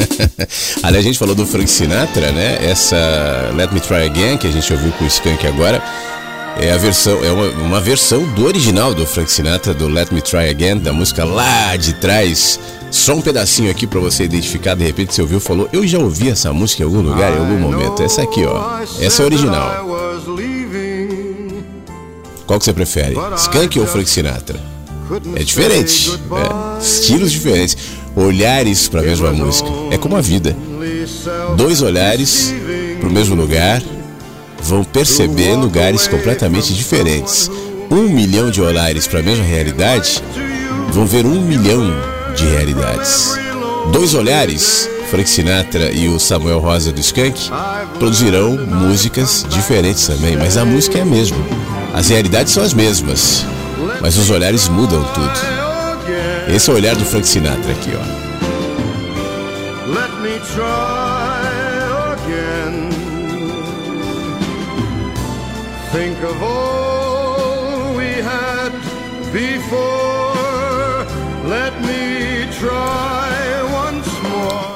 Aliás, a gente falou do Frank Sinatra, né? Essa Let Me Try Again, que a gente ouviu com o Skank agora, é a versão, é uma, uma versão do original do Frank Sinatra, do Let Me Try Again, da música lá de trás. Só um pedacinho aqui para você identificar, de repente você ouviu falou, eu já ouvi essa música em algum lugar, em algum momento. Essa aqui, ó. Essa é a original. Qual que você prefere? Skank ou Frank Sinatra? É diferente, né? estilos diferentes, olhares para a mesma música. É como a vida. Dois olhares para o mesmo lugar vão perceber lugares completamente diferentes. Um milhão de olhares para a mesma realidade vão ver um milhão de realidades. Dois olhares, Frank Sinatra e o Samuel Rosa do Skank, produzirão músicas diferentes também, mas a música é a mesma. As realidades são as mesmas mas os olhares mudam tudo. Esse é o olhar do Frank Sinatra aqui, ó. Let me try again. Think of all we had before. Let me try.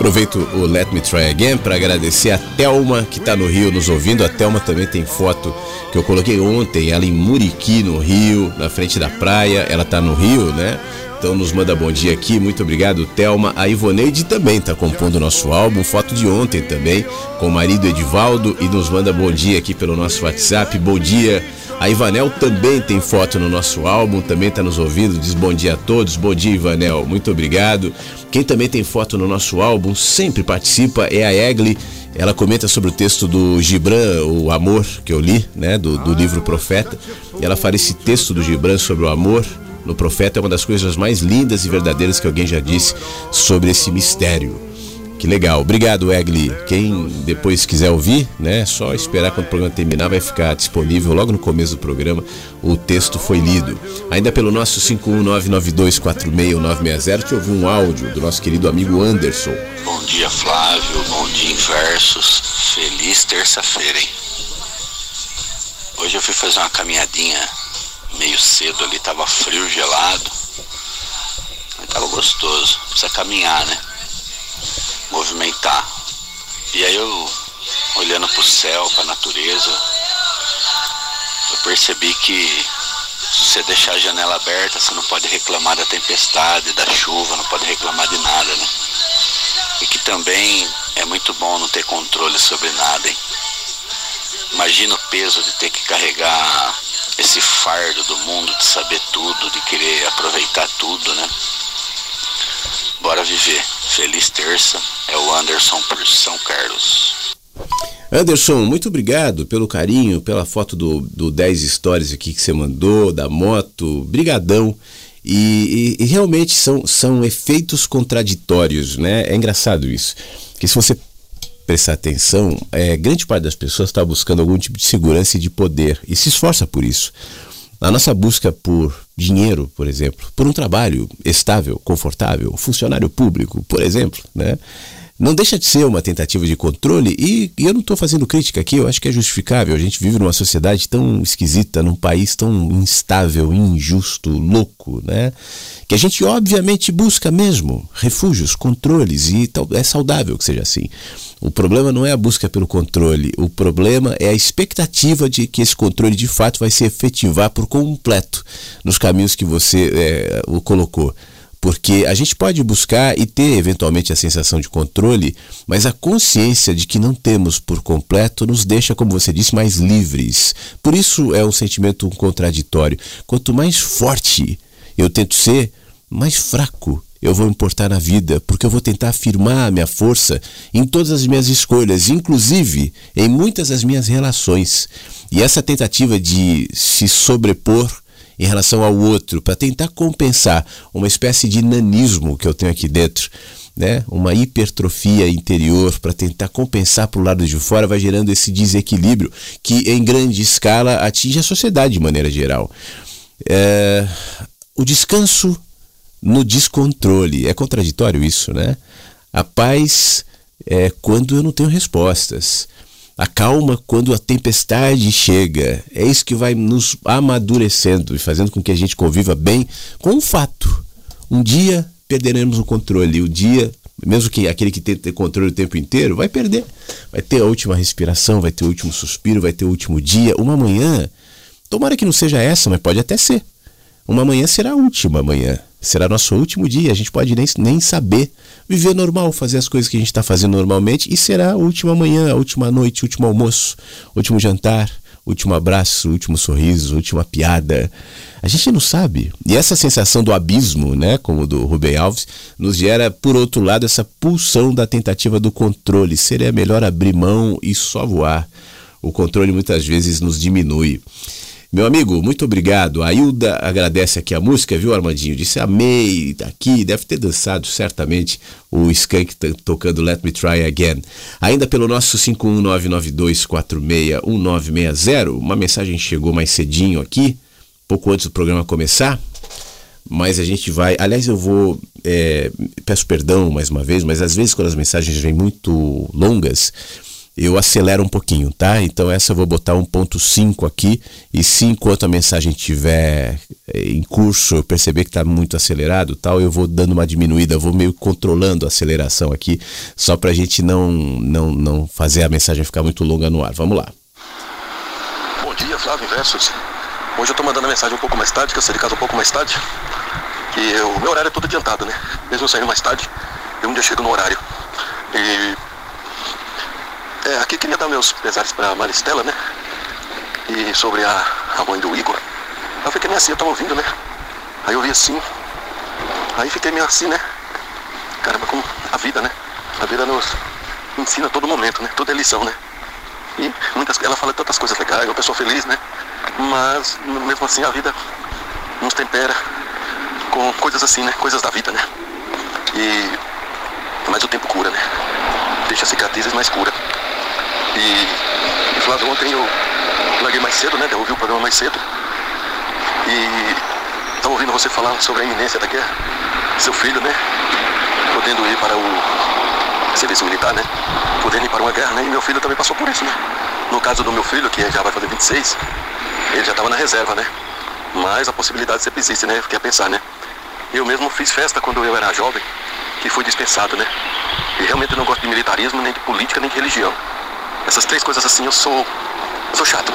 Aproveito o Let Me Try Again para agradecer a Thelma que está no Rio nos ouvindo. A Thelma também tem foto que eu coloquei ontem, ela em Muriqui, no Rio, na frente da praia. Ela tá no Rio, né? Então nos manda bom dia aqui, muito obrigado, Thelma. A Ivoneide também está compondo o nosso álbum, foto de ontem também, com o marido Edivaldo, e nos manda bom dia aqui pelo nosso WhatsApp. Bom dia. A Ivanel também tem foto no nosso álbum, também está nos ouvindo, diz bom dia a todos. Bom dia, Ivanel, muito obrigado. Quem também tem foto no nosso álbum, sempre participa, é a Egli ela comenta sobre o texto do Gibran, o amor que eu li, né, do, do livro Profeta. E ela fala esse texto do Gibran sobre o amor no Profeta é uma das coisas mais lindas e verdadeiras que alguém já disse sobre esse mistério. Que legal. Obrigado, Egli. Quem depois quiser ouvir, né, só esperar quando o programa terminar, vai ficar disponível logo no começo do programa. O texto foi lido. Ainda pelo nosso 51992461960, te ouvi um áudio do nosso querido amigo Anderson.
Bom dia, Flávio. Bom dia, Inversos. Feliz terça-feira, hein? Hoje eu fui fazer uma caminhadinha meio cedo ali, tava frio, gelado. Mas tava gostoso. Precisa caminhar, né? Movimentar. E aí eu, olhando para o céu, para a natureza, eu percebi que se você deixar a janela aberta, você não pode reclamar da tempestade, da chuva, não pode reclamar de nada, né? E que também é muito bom não ter controle sobre nada, hein? Imagina o peso de ter que carregar esse fardo do mundo, de saber tudo, de querer aproveitar tudo, né? Bora viver. Feliz terça. É o Anderson por São Carlos.
Anderson, muito obrigado pelo carinho, pela foto do, do 10 Stories aqui que você mandou, da moto. Brigadão. E, e, e, realmente são, são efeitos contraditórios, né? É engraçado isso. Que se você prestar atenção, é, grande parte das pessoas está buscando algum tipo de segurança e de poder e se esforça por isso. A nossa busca por dinheiro, por exemplo, por um trabalho estável, confortável, funcionário público, por exemplo, né? Não deixa de ser uma tentativa de controle e, e eu não estou fazendo crítica aqui, eu acho que é justificável. A gente vive numa sociedade tão esquisita, num país tão instável, injusto, louco, né? Que a gente obviamente busca mesmo refúgios, controles e tal, é saudável que seja assim. O problema não é a busca pelo controle, o problema é a expectativa de que esse controle de fato vai se efetivar por completo nos caminhos que você é, o colocou. Porque a gente pode buscar e ter eventualmente a sensação de controle, mas a consciência de que não temos por completo nos deixa, como você disse, mais livres. Por isso é um sentimento contraditório. Quanto mais forte eu tento ser, mais fraco eu vou importar na vida, porque eu vou tentar afirmar a minha força em todas as minhas escolhas, inclusive em muitas das minhas relações. E essa tentativa de se sobrepor em relação ao outro, para tentar compensar uma espécie de nanismo que eu tenho aqui dentro, né? uma hipertrofia interior, para tentar compensar para o lado de fora, vai gerando esse desequilíbrio que, em grande escala, atinge a sociedade de maneira geral. É... O descanso no descontrole. É contraditório isso, né? A paz é quando eu não tenho respostas. A calma quando a tempestade chega. É isso que vai nos amadurecendo e fazendo com que a gente conviva bem com um fato. Um dia perderemos o controle, o dia mesmo que aquele que tenta ter controle o tempo inteiro, vai perder. Vai ter a última respiração, vai ter o último suspiro, vai ter o último dia. Uma manhã, tomara que não seja essa, mas pode até ser. Uma manhã será a última manhã. Será nosso último dia. A gente pode nem, nem saber viver normal, fazer as coisas que a gente está fazendo normalmente. E será a última manhã, a última noite, o último almoço, o último jantar, último abraço, último sorriso, última piada. A gente não sabe. E essa sensação do abismo, né, como do Rubem Alves, nos gera, por outro lado, essa pulsão da tentativa do controle. Seria melhor abrir mão e só voar. O controle muitas vezes nos diminui. Meu amigo, muito obrigado. A Hilda agradece aqui a música, viu, Armandinho? Disse amei, tá aqui, deve ter dançado certamente o Skank tocando Let Me Try Again. Ainda pelo nosso 51992461960, uma mensagem chegou mais cedinho aqui, pouco antes do programa começar, mas a gente vai. Aliás, eu vou. É, peço perdão mais uma vez, mas às vezes quando as mensagens vêm muito longas eu acelero um pouquinho, tá? Então essa eu vou botar 1.5 aqui e se enquanto a mensagem estiver eh, em curso eu perceber que está muito acelerado tal, eu vou dando uma diminuída, vou meio controlando a aceleração aqui, só para a gente não, não, não fazer a mensagem ficar muito longa no ar. Vamos lá.
Bom dia, Flávio Versus. Hoje eu estou mandando a mensagem um pouco mais tarde, que eu saí de casa um pouco mais tarde, que o meu horário é todo adiantado, né? Mesmo saindo mais tarde, eu um dia chego no horário. E é, aqui queria dar meus pesares pra Maristela, né? E sobre a, a mãe do Igor. Eu fiquei meio assim, eu tava ouvindo, né? Aí eu vi assim. Aí fiquei meio assim, né? Caramba, como a vida, né? A vida nos ensina a todo momento, né? Toda é lição, né? E muitas, ela fala tantas coisas legais, é uma pessoa feliz, né? Mas mesmo assim a vida nos tempera com coisas assim, né? Coisas da vida, né? E mas o tempo cura, né? Deixa cicatrizes, mas cura. E, Flávio, ontem eu larguei mais cedo, né? Eu ouvi o programa mais cedo. E estava ouvindo você falar sobre a iminência da guerra. Seu filho, né? Podendo ir para o serviço militar, né? Podendo ir para uma guerra, né? E meu filho também passou por isso, né? No caso do meu filho, que já vai fazer 26, ele já estava na reserva, né? Mas a possibilidade sempre existe, né? Fiquei a pensar, né? Eu mesmo fiz festa quando eu era jovem, que foi dispensado, né? E realmente não gosto de militarismo, nem de política, nem de religião. Essas três coisas assim eu sou. Sou chato.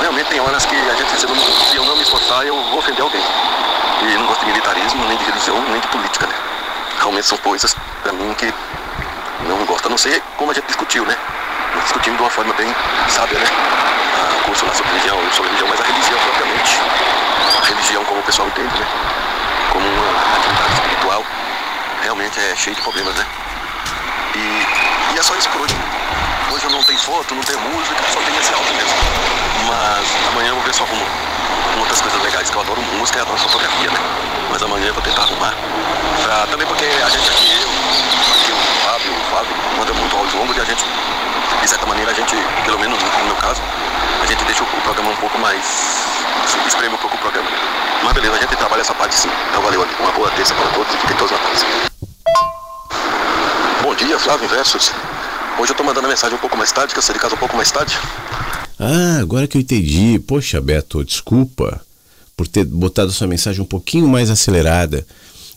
Realmente tem horas que a gente, se eu não, se eu não me esforçar, eu vou ofender alguém. E não gosto de militarismo, nem de religião, nem de política, né? Realmente são coisas, pra mim, que não gosto. A não sei como a gente discutiu, né? Nós discutimos de uma forma bem sábia, né? A curso lá sobre religião, sobre religião, mas a religião propriamente. A religião como o pessoal entende, né? Como uma atividade espiritual, realmente é cheio de problemas, né? E, e é só isso por hoje. Hoje não tenho foto, não tenho música, só tenho esse áudio mesmo. Mas amanhã eu vou ver eu arrumo outras coisas legais, que eu adoro música e adoro fotografia, né? Mas amanhã eu vou tentar arrumar. Pra, também porque a gente aqui, eu, aqui o Fábio, o Fábio, manda muito áudio longo e a gente, de certa maneira, a gente, pelo menos no meu caso, a gente deixa o, programa um pouco mais. espreme um pouco o programa. Mas beleza, a gente trabalha essa parte sim. Então valeu. Uma boa terça para todos e fiquem todos na paz. Bom dia, Flávio Versus. Hoje eu tô mandando a mensagem um pouco mais tarde, que eu saí de casa um pouco mais tarde.
Ah, agora que eu entendi. Poxa, Beto, desculpa por ter botado sua mensagem um pouquinho mais acelerada.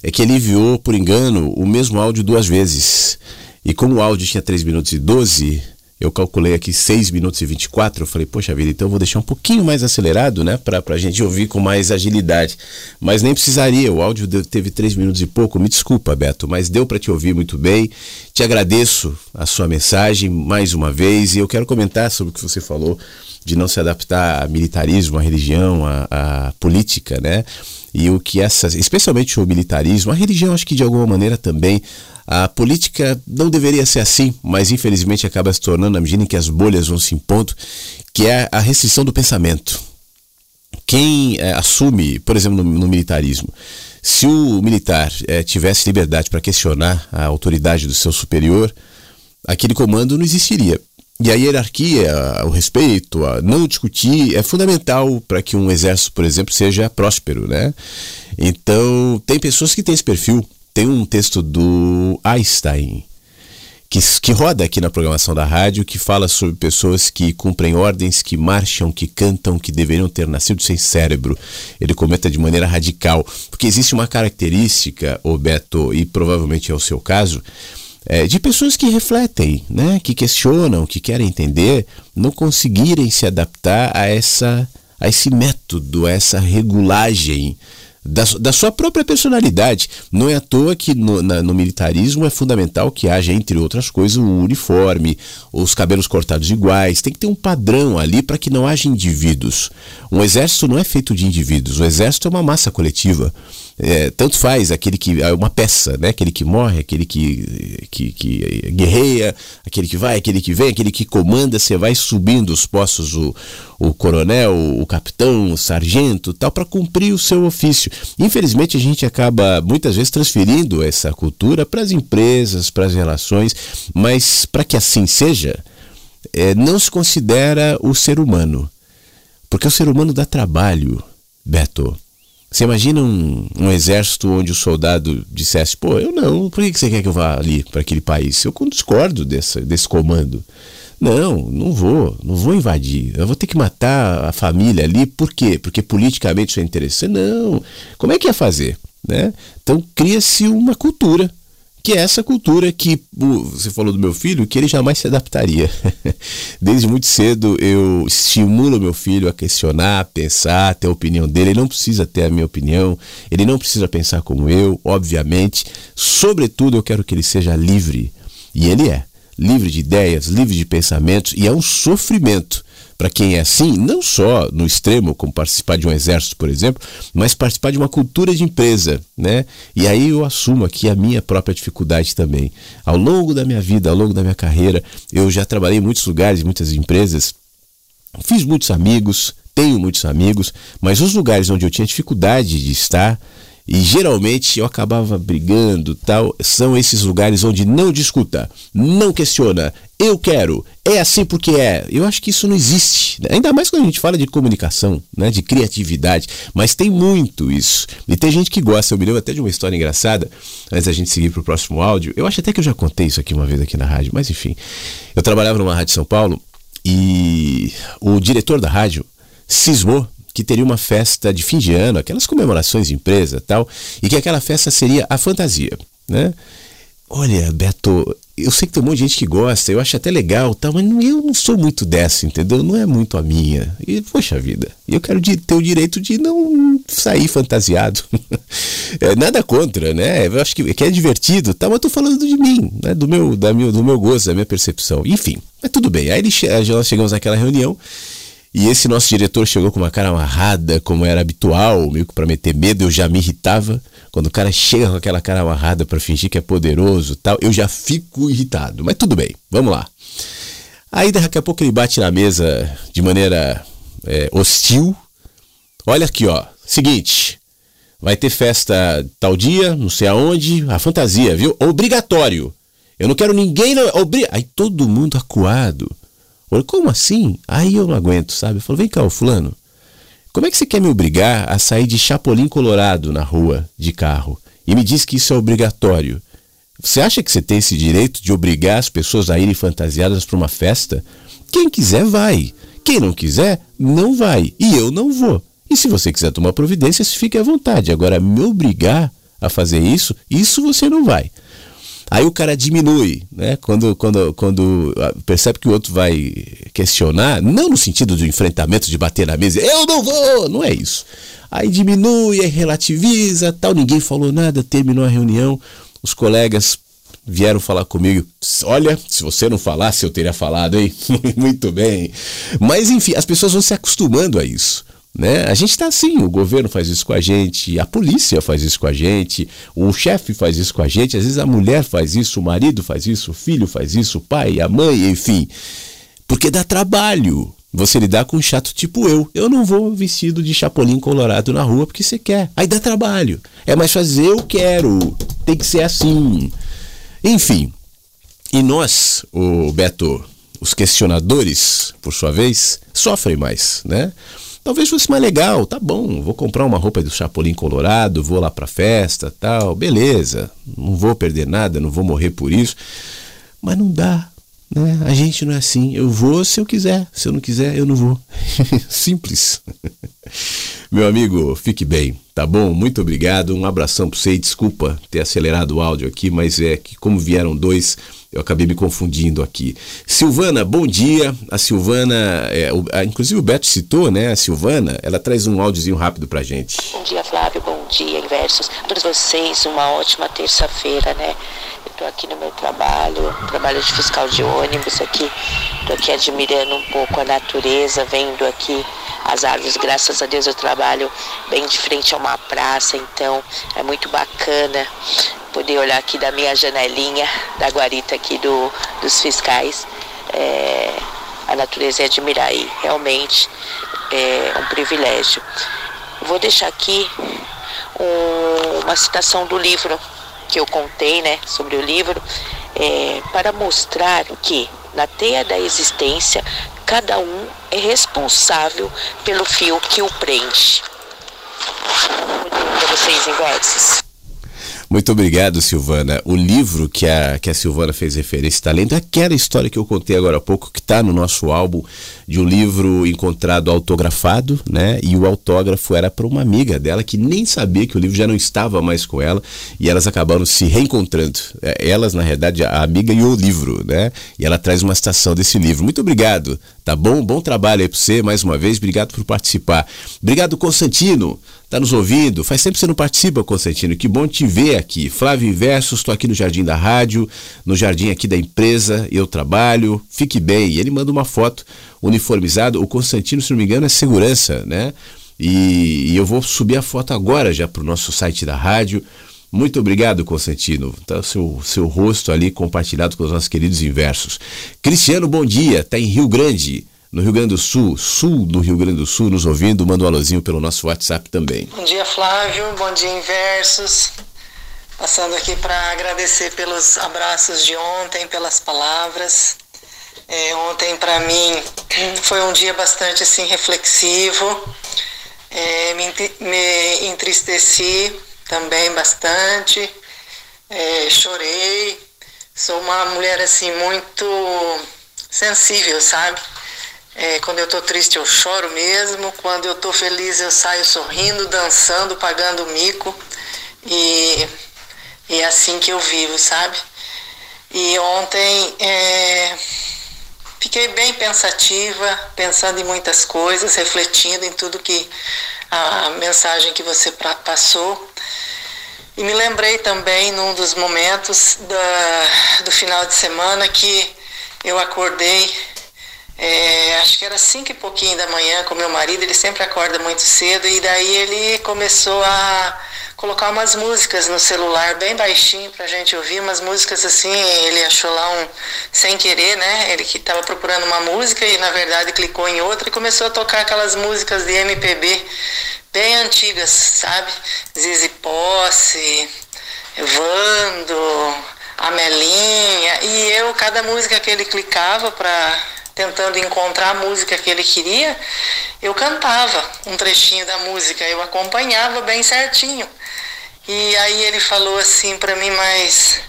É que ele enviou, por engano, o mesmo áudio duas vezes. E como o áudio tinha 3 minutos e 12, eu calculei aqui 6 minutos e 24. Eu falei, poxa vida, então eu vou deixar um pouquinho mais acelerado, né? Pra, pra gente ouvir com mais agilidade. Mas nem precisaria, o áudio teve 3 minutos e pouco. Me desculpa, Beto, mas deu para te ouvir muito bem. Te agradeço a sua mensagem mais uma vez e eu quero comentar sobre o que você falou de não se adaptar a militarismo, a religião, a, a política, né? E o que essas, especialmente o militarismo, a religião, acho que de alguma maneira também a política não deveria ser assim, mas infelizmente acaba se tornando à medida em que as bolhas vão se impondo, que é a restrição do pensamento. Quem é, assume, por exemplo, no, no, militarismo, se o militar é, tivesse liberdade para questionar a autoridade do seu superior, aquele comando não existiria. E a hierarquia, o respeito, a não discutir é fundamental para que um exército, por exemplo, seja próspero, né? Então, tem pessoas que têm esse perfil, tem um texto do Einstein que, que roda aqui na programação da rádio, que fala sobre pessoas que cumprem ordens, que marcham, que cantam, que deveriam ter nascido sem cérebro. Ele comenta de maneira radical, porque existe uma característica, o Beto, e provavelmente é o seu caso, é, de pessoas que refletem, né, que questionam, que querem entender, não conseguirem se adaptar a essa a esse método, a essa regulagem da, da sua própria personalidade. Não é à toa que no, na, no militarismo é fundamental que haja, entre outras coisas, um uniforme, os cabelos cortados iguais. Tem que ter um padrão ali para que não haja indivíduos. Um exército não é feito de indivíduos, o exército é uma massa coletiva é, tanto faz aquele que é uma peça, né? Aquele que morre, aquele que, que, que guerreia, aquele que vai, aquele que vem, aquele que comanda, você vai subindo os postos, o, o coronel, o capitão, o sargento, tal, para cumprir o seu ofício. Infelizmente a gente acaba muitas vezes transferindo essa cultura para as empresas, para as relações, mas para que assim seja, é, não se considera o ser humano, porque o ser humano dá trabalho, Beto. Você imagina um, um, exército onde o soldado dissesse: pô, eu não, por que você quer que eu vá ali para aquele país? Eu discordo desse, desse comando. Não, não vou, não vou invadir. Eu vou ter que matar a família ali, por quê? Porque politicamente isso é interessante? Não. Como é que ia fazer? Né? Então cria-se uma cultura que é essa cultura que você falou do meu filho, que ele jamais se adaptaria. Desde muito cedo eu estimulo meu filho a questionar, a pensar, a ter a opinião dele. Ele não precisa ter a minha opinião, ele não precisa pensar como eu, obviamente. Sobretudo eu quero que ele seja livre. E ele é. Livre de ideias, livre de pensamentos, e é um sofrimento para quem é assim, não só no extremo, como participar de um exército, por exemplo, mas participar de uma cultura de empresa, né? E aí eu assumo aqui a minha própria dificuldade também. Ao longo da minha vida, ao longo da minha carreira, eu já trabalhei em muitos lugares, em muitas empresas, fiz muitos amigos, tenho muitos amigos, mas os lugares onde eu tinha dificuldade de estar, e geralmente eu acabava brigando, tal. São esses lugares onde não discuta, não questiona. Eu quero, é assim porque é. Eu acho que isso não existe. Né? Ainda mais quando a gente fala de comunicação, né, de criatividade. Mas tem muito isso. E tem gente que gosta. Eu me lembro até de uma história engraçada, antes da gente seguir para o próximo áudio. Eu acho até que eu já contei isso aqui uma vez aqui na rádio, mas enfim. Eu trabalhava numa rádio São Paulo e o diretor da rádio cismou que teria uma festa de fim de ano, aquelas comemorações de empresa tal, e que aquela festa seria a fantasia, né? Olha, Beto, eu sei que tem um monte de gente que gosta, eu acho até legal, tal, mas eu não sou muito dessa, entendeu? Não é muito a minha. E, poxa vida, eu quero ter o direito de não sair fantasiado. é, nada contra, né? Eu acho que, que é divertido, tal, mas eu tô falando de mim, né? do, meu, da meu, do meu gosto, da minha percepção. Enfim, mas tudo bem. Aí nós chegamos naquela reunião e esse nosso diretor chegou com uma cara amarrada, como era habitual, meio que para meter medo, eu já me irritava. Quando o cara chega com aquela cara amarrada para fingir que é poderoso tal, eu já fico irritado. Mas tudo bem, vamos lá. Aí daqui a pouco ele bate na mesa de maneira é, hostil. Olha aqui, ó. Seguinte, vai ter festa tal dia, não sei aonde, a fantasia, viu? Obrigatório. Eu não quero ninguém. Obri... Aí todo mundo acuado. Falei, como assim? Aí eu não aguento, sabe? Falei, vem cá, ô fulano, como é que você quer me obrigar a sair de Chapolin Colorado na rua de carro e me diz que isso é obrigatório? Você acha que você tem esse direito de obrigar as pessoas a irem fantasiadas para uma festa? Quem quiser vai. Quem não quiser, não vai. E eu não vou. E se você quiser tomar providências, fique à vontade. Agora, me obrigar a fazer isso, isso você não vai. Aí o cara diminui, né? Quando, quando, quando ah, percebe que o outro vai questionar, não no sentido do enfrentamento, de bater na mesa, eu não vou, não é isso. Aí diminui, aí relativiza, tal, ninguém falou nada, terminou a reunião, os colegas vieram falar comigo. Olha, se você não falasse, eu teria falado, hein? Muito bem. Mas enfim, as pessoas vão se acostumando a isso. Né? A gente está assim, o governo faz isso com a gente, a polícia faz isso com a gente, o chefe faz isso com a gente, às vezes a mulher faz isso, o marido faz isso, o filho faz isso, o pai, a mãe, enfim. Porque dá trabalho você lidar com um chato tipo eu. Eu não vou vestido de chapolim colorado na rua porque você quer. Aí dá trabalho. É mais fazer eu quero. Tem que ser assim. Enfim. E nós, o Beto, os questionadores, por sua vez, sofrem mais, né? Talvez fosse mais legal, tá bom, vou comprar uma roupa do Chapolin Colorado, vou lá pra festa, tal, beleza, não vou perder nada, não vou morrer por isso. Mas não dá, né? A gente não é assim. Eu vou se eu quiser, se eu não quiser, eu não vou. Simples. Meu amigo, fique bem, tá bom? Muito obrigado. Um abração para você e desculpa ter acelerado o áudio aqui, mas é que como vieram dois, eu acabei me confundindo aqui. Silvana, bom dia. A Silvana, é, o, a, inclusive o Beto citou, né? A Silvana, ela traz um áudiozinho rápido pra gente.
Bom dia, Flávio. Bom dia, Inversos. A todos vocês, uma ótima terça-feira, né? Eu tô aqui no meu trabalho, trabalho de fiscal de ônibus aqui. Tô aqui admirando um pouco a natureza, vendo aqui as árvores. Graças a Deus eu trabalho bem de frente a uma praça, então é muito bacana poder olhar aqui da minha janelinha, da guarita aqui do, dos fiscais, é, a natureza e admirar aí. Realmente é um privilégio. Vou deixar aqui um, uma citação do livro que eu contei, né, sobre o livro, é, para mostrar que na teia da existência cada um é responsável pelo fio que o prende. Para vocês, inversos.
Muito obrigado, Silvana. O livro que a, que a Silvana fez referência está lendo aquela história que eu contei agora há pouco, que está no nosso álbum, de um livro encontrado autografado, né? E o autógrafo era para uma amiga dela que nem sabia que o livro já não estava mais com ela e elas acabaram se reencontrando. É, elas, na realidade, a amiga e o livro, né? E ela traz uma citação desse livro. Muito obrigado, tá bom? Bom trabalho aí para você, mais uma vez. Obrigado por participar. Obrigado, Constantino tá nos ouvindo. Faz tempo que você não participa, Constantino. Que bom te ver aqui. Flávio Versos, estou aqui no Jardim da Rádio, no jardim aqui da empresa, eu trabalho. Fique bem. E ele manda uma foto uniformizado. O Constantino, se não me engano, é segurança, né? E, e eu vou subir a foto agora já para o nosso site da rádio. Muito obrigado, Constantino. Tá o seu, seu rosto ali compartilhado com os nossos queridos inversos. Cristiano, bom dia. Está em Rio Grande no Rio Grande do Sul, sul do Rio Grande do Sul, nos ouvindo, manda um alôzinho pelo nosso WhatsApp também.
Bom dia, Flávio. Bom dia, Inversos. Passando aqui para agradecer pelos abraços de ontem, pelas palavras. É, ontem, para mim, foi um dia bastante assim reflexivo. É, me, me, entristeci também bastante. É, chorei. Sou uma mulher assim muito sensível, sabe? É, quando eu estou triste eu choro mesmo, quando eu estou feliz eu saio sorrindo, dançando, pagando mico e, e é assim que eu vivo, sabe? E ontem é, fiquei bem pensativa, pensando em muitas coisas, refletindo em tudo que a mensagem que você passou. E me lembrei também num dos momentos da, do final de semana que eu acordei é, acho que era cinco e pouquinho da manhã com meu marido, ele sempre acorda muito cedo, e daí ele começou a colocar umas músicas no celular bem baixinho pra gente ouvir, umas músicas assim, ele achou lá um sem querer, né? Ele que estava procurando uma música e na verdade clicou em outra e começou a tocar aquelas músicas de MPB bem antigas, sabe? Zizi Posse, Vando, Amelinha, e eu, cada música que ele clicava para tentando encontrar a música que ele queria, eu cantava um trechinho da música, eu acompanhava bem certinho. E aí ele falou assim para mim, mas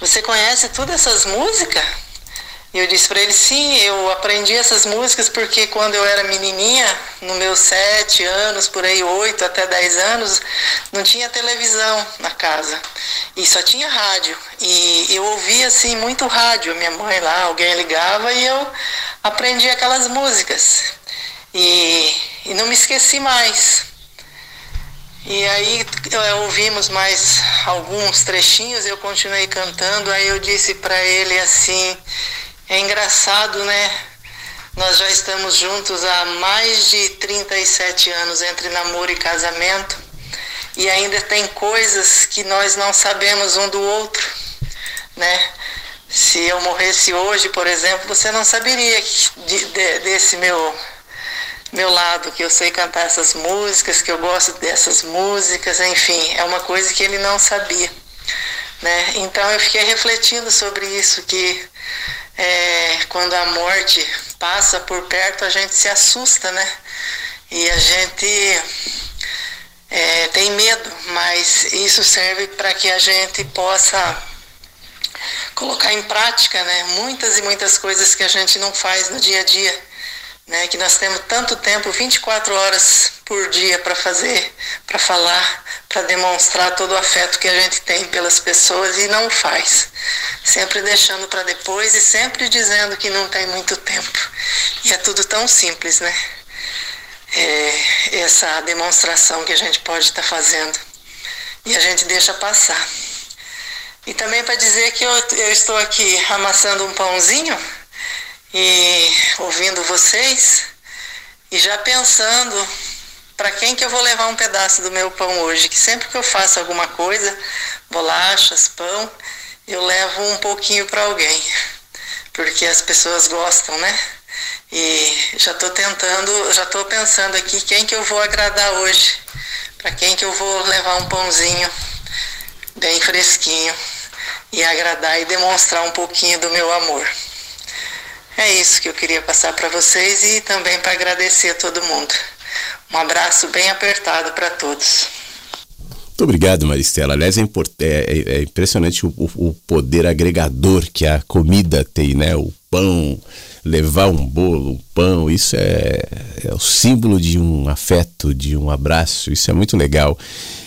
você conhece todas essas músicas? E eu disse para ele, sim, eu aprendi essas músicas porque quando eu era menininha, nos meus sete anos, por aí oito até dez anos, não tinha televisão na casa e só tinha rádio. E eu ouvia assim muito rádio, minha mãe lá, alguém ligava e eu aprendi aquelas músicas. E, e não me esqueci mais. E aí ouvimos mais alguns trechinhos, eu continuei cantando, aí eu disse para ele assim, é engraçado, né? Nós já estamos juntos há mais de 37 anos entre namoro e casamento e ainda tem coisas que nós não sabemos um do outro, né? Se eu morresse hoje, por exemplo, você não saberia de, de, desse meu meu lado, que eu sei cantar essas músicas, que eu gosto dessas músicas, enfim, é uma coisa que ele não sabia. Né? Então eu fiquei refletindo sobre isso, que é, quando a morte passa por perto, a gente se assusta, né? E a gente é, tem medo, mas isso serve para que a gente possa colocar em prática, né? Muitas e muitas coisas que a gente não faz no dia a dia, né? Que nós temos tanto tempo, 24 horas por dia para fazer, para falar, para demonstrar todo o afeto que a gente tem pelas pessoas e não faz. Sempre deixando para depois e sempre dizendo que não tem muito tempo. E é tudo tão simples, né? É essa demonstração que a gente pode estar tá fazendo. E a gente deixa passar. E também para dizer que eu, eu estou aqui amassando um pãozinho e ouvindo vocês e já pensando para quem que eu vou levar um pedaço do meu pão hoje, que sempre que eu faço alguma coisa, bolachas, pão, eu levo um pouquinho para alguém, porque as pessoas gostam, né? E já estou tentando, já estou pensando aqui quem que eu vou agradar hoje, para quem que eu vou levar um pãozinho bem fresquinho e agradar e demonstrar um pouquinho do meu amor. É isso que eu queria passar para vocês e também para agradecer a todo mundo. Um abraço bem apertado para todos.
Muito obrigado, Maristela. Aliás, é, é, é, é impressionante o, o, poder agregador que a comida tem, né? O pão, levar um bolo, um pão, isso é, é o símbolo de um afeto, de um abraço, isso é muito legal.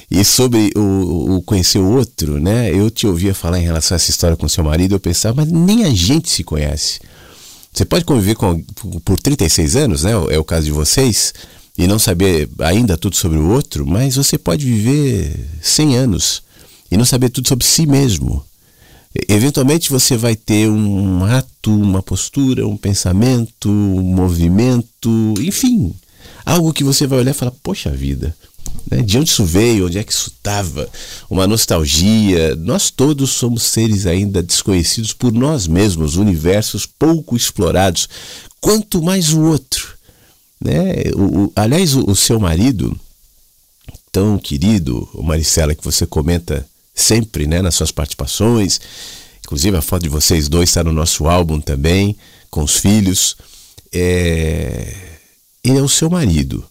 E sobre o, o, conhecer o outro, né? Eu te ouvia falar em relação a essa história com seu marido, eu pensava, mas nem a gente se conhece. Você pode conviver com, por 36 anos, né? É o caso de vocês, e não saber ainda tudo sobre o outro, mas você pode viver 100 anos e não saber tudo sobre si mesmo. Eventualmente você vai ter um ato, uma postura, um pensamento, um movimento, enfim, algo que você vai olhar e falar: Poxa vida, né? De onde isso veio? Onde é que isso estava? Uma nostalgia. Nós todos somos seres ainda desconhecidos por nós mesmos, universos pouco explorados. Quanto mais o outro. Né? O, o aliás, o, o, seu marido, tão querido, Maricela, que você comenta sempre né, nas suas participações, inclusive a foto de vocês dois está no nosso álbum também, com os filhos. É... Ele é o seu marido.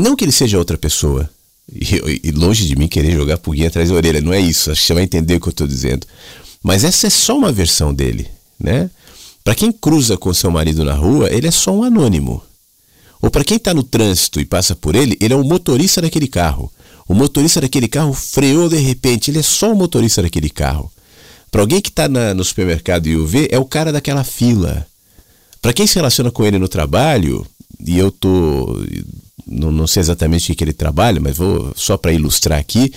Não que ele seja outra pessoa. E, e, longe de mim querer jogar pulguinha atrás da orelha, não é isso. Acho que você vai entender o que eu estou dizendo. Mas essa é só uma versão dele, né? Para quem cruza com seu marido na rua, ele é só um anônimo. Ou para quem está no trânsito e passa por ele, ele é o motorista daquele carro. O motorista daquele carro freou de repente, ele é só o motorista daquele carro. Para alguém que está no supermercado e o vê, é o cara daquela fila. Para quem se relaciona com ele no trabalho, e eu tô não, não sei exatamente o que ele trabalha, mas vou só para ilustrar aqui.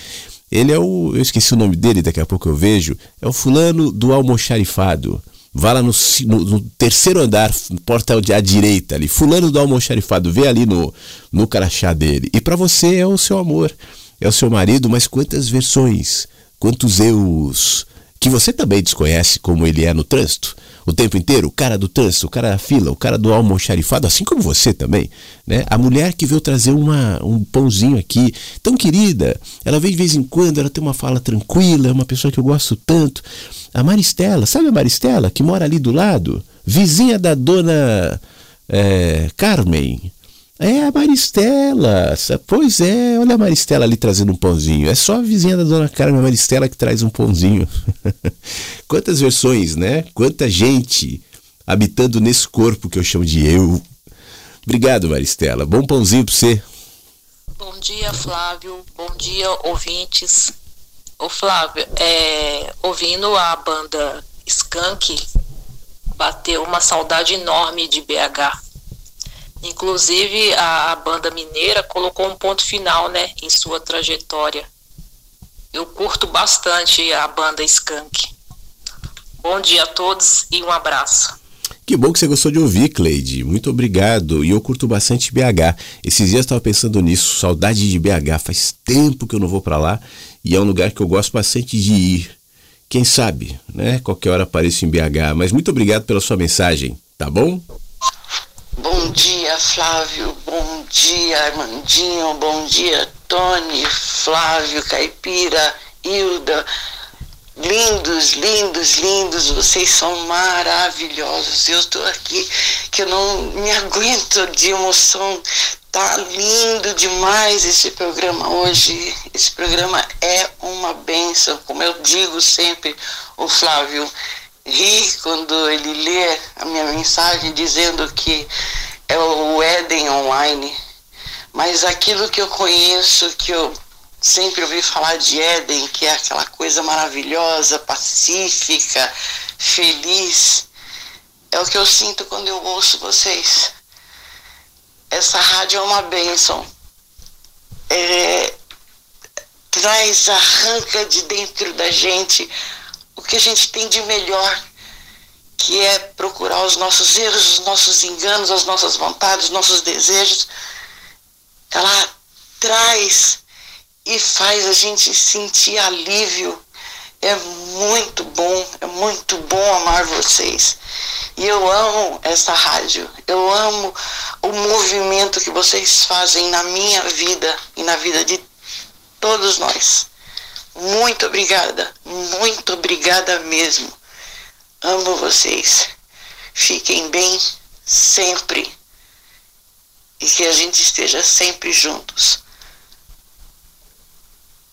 Ele é o, eu esqueci o nome dele, daqui a pouco eu vejo, é o fulano do almoxarifado. Vá lá no, no, no, terceiro andar, porta à direita ali, fulano do almoxarifado, vê ali no, no crachá dele. E para você é o seu amor, é o seu marido, mas quantas versões, quantos eus, que você também desconhece como ele é no trânsito o tempo inteiro, o cara do trânsito, o cara da fila, o cara do almoxarifado, assim como você também, né? A mulher que veio trazer uma, um pãozinho aqui, tão querida, ela vem de vez em quando, ela tem uma fala tranquila, é uma pessoa que eu gosto tanto. A Maristela, sabe a Maristela, que mora ali do lado? Vizinha da dona é, Carmen. É a Maristela. Pois é, olha a Maristela ali trazendo um pãozinho. É só a vizinha da dona Carmen Maristela que traz um pãozinho. Quantas versões, né? Quanta gente habitando nesse corpo que eu chamo de eu. Obrigado, Maristela. Bom pãozinho para você.
Bom dia, Flávio. Bom dia, ouvintes. Ô Flávio, é, ouvindo a banda Skank, bateu uma saudade enorme de BH Inclusive, a, a, banda mineira colocou um ponto final né, em sua trajetória. Eu curto bastante a banda Skank. Bom dia a todos e um abraço.
Que bom que você gostou de ouvir, Cleide. Muito obrigado. E eu curto bastante BH. Esses dias eu estava pensando nisso, saudade de BH. Faz tempo que eu não vou para lá e é um lugar que eu gosto bastante de ir. Quem sabe, né? Qualquer hora apareço em BH. Mas muito obrigado pela sua mensagem, tá bom?
Bom dia, Flávio. Bom dia, Armandinho. Bom dia, Tony, Flávio, Caipira, Hilda. Lindos, lindos, lindos. Vocês são maravilhosos. Eu estou aqui que eu não me aguento de emoção Tá lindo demais esse programa hoje. Esse programa é uma benção. Como eu digo sempre, o Flávio ri quando ele lê a minha mensagem dizendo que é o Éden online. Mas aquilo que eu conheço, que eu sempre ouvi falar de Éden, que é aquela coisa maravilhosa, pacífica, feliz, é o que eu sinto quando eu ouço vocês. Essa rádio é uma bênção. É, traz, arranca de dentro da gente o que a gente tem de melhor, que é procurar os nossos erros, os nossos enganos, as nossas vontades, os nossos desejos. Ela traz e faz a gente sentir alívio. É muito bom, é muito bom amar vocês. E eu amo essa rádio, eu amo o movimento que vocês fazem na minha vida e na vida de todos nós. Muito obrigada, muito obrigada mesmo. Amo vocês. Fiquem bem sempre. E que a gente esteja sempre juntos.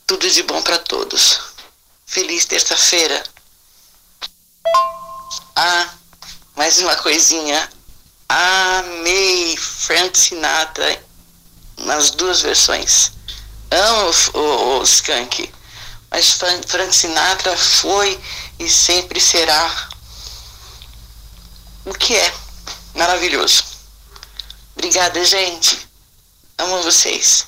Tudo de bom para todos. Feliz terça-feira. Ah, mais uma coisinha. Amei Frank Sinatra nas duas versões. Amo o, o, o Skank. Mas Frank Sinatra foi e sempre será o que é maravilhoso. Obrigada, gente. Amo vocês.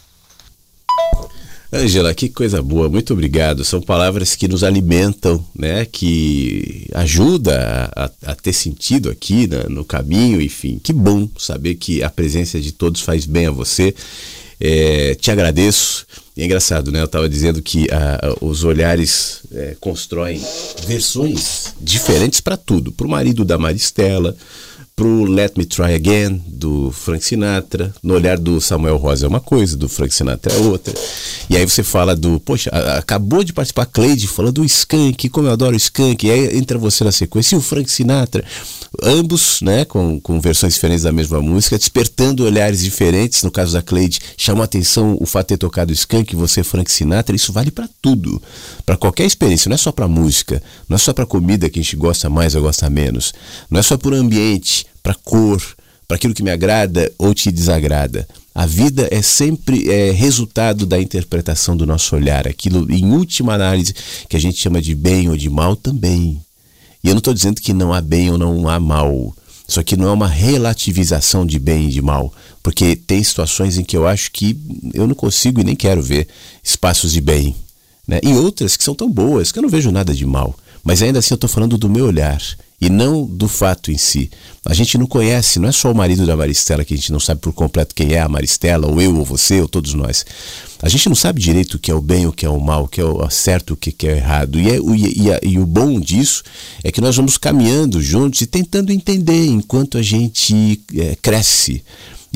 Angela, que coisa boa, muito obrigado. São palavras que nos alimentam, né? Que ajuda a, a ter sentido aqui né? no caminho, enfim. Que bom saber que a presença de todos faz bem a você. É, te agradeço. E é engraçado, né? Eu estava dizendo que uh, os olhares é, constroem versões diferentes para tudo. Para o marido da Maristela, pro Let Me Try Again, do Frank Sinatra. No olhar do Samuel Rosa é uma coisa, do Frank Sinatra é outra. E aí você fala do, poxa, acabou de participar a Cleide, fala do Skank, como eu adoro Skank, e aí entra você na sequência, e o Frank Sinatra. Ambos, né, com, com versões diferentes da mesma música, despertando olhares diferentes. No caso da Cleide, chamou a atenção o fato de ter tocado Skank, você Frank Sinatra, isso vale para tudo, para qualquer experiência, não é só para música, não é só para comida que a gente gosta mais ou gosta menos, não é só por ambiente, para cor, para aquilo que me agrada ou te desagrada. A vida é sempre é, resultado da interpretação do nosso olhar, aquilo em última análise que a gente chama de bem ou de mal também. E eu não estou dizendo que não há bem ou não há mal. Isso aqui não é uma relativização de bem e de mal, porque tem situações em que eu acho que eu não consigo e nem quero ver espaços de bem. Né? E outras que são tão boas que eu não vejo nada de mal. Mas ainda assim eu estou falando do meu olhar e não do fato em si. A gente não conhece, não é só o marido da Maristela que a gente não sabe por completo quem é a Maristela, ou eu, ou você, ou todos nós. A gente não sabe direito o que é o bem, o que é o mal, o que é o certo, o que é o errado. E, é, e, e, o bom disso é que nós vamos caminhando juntos e tentando entender enquanto a gente é, cresce.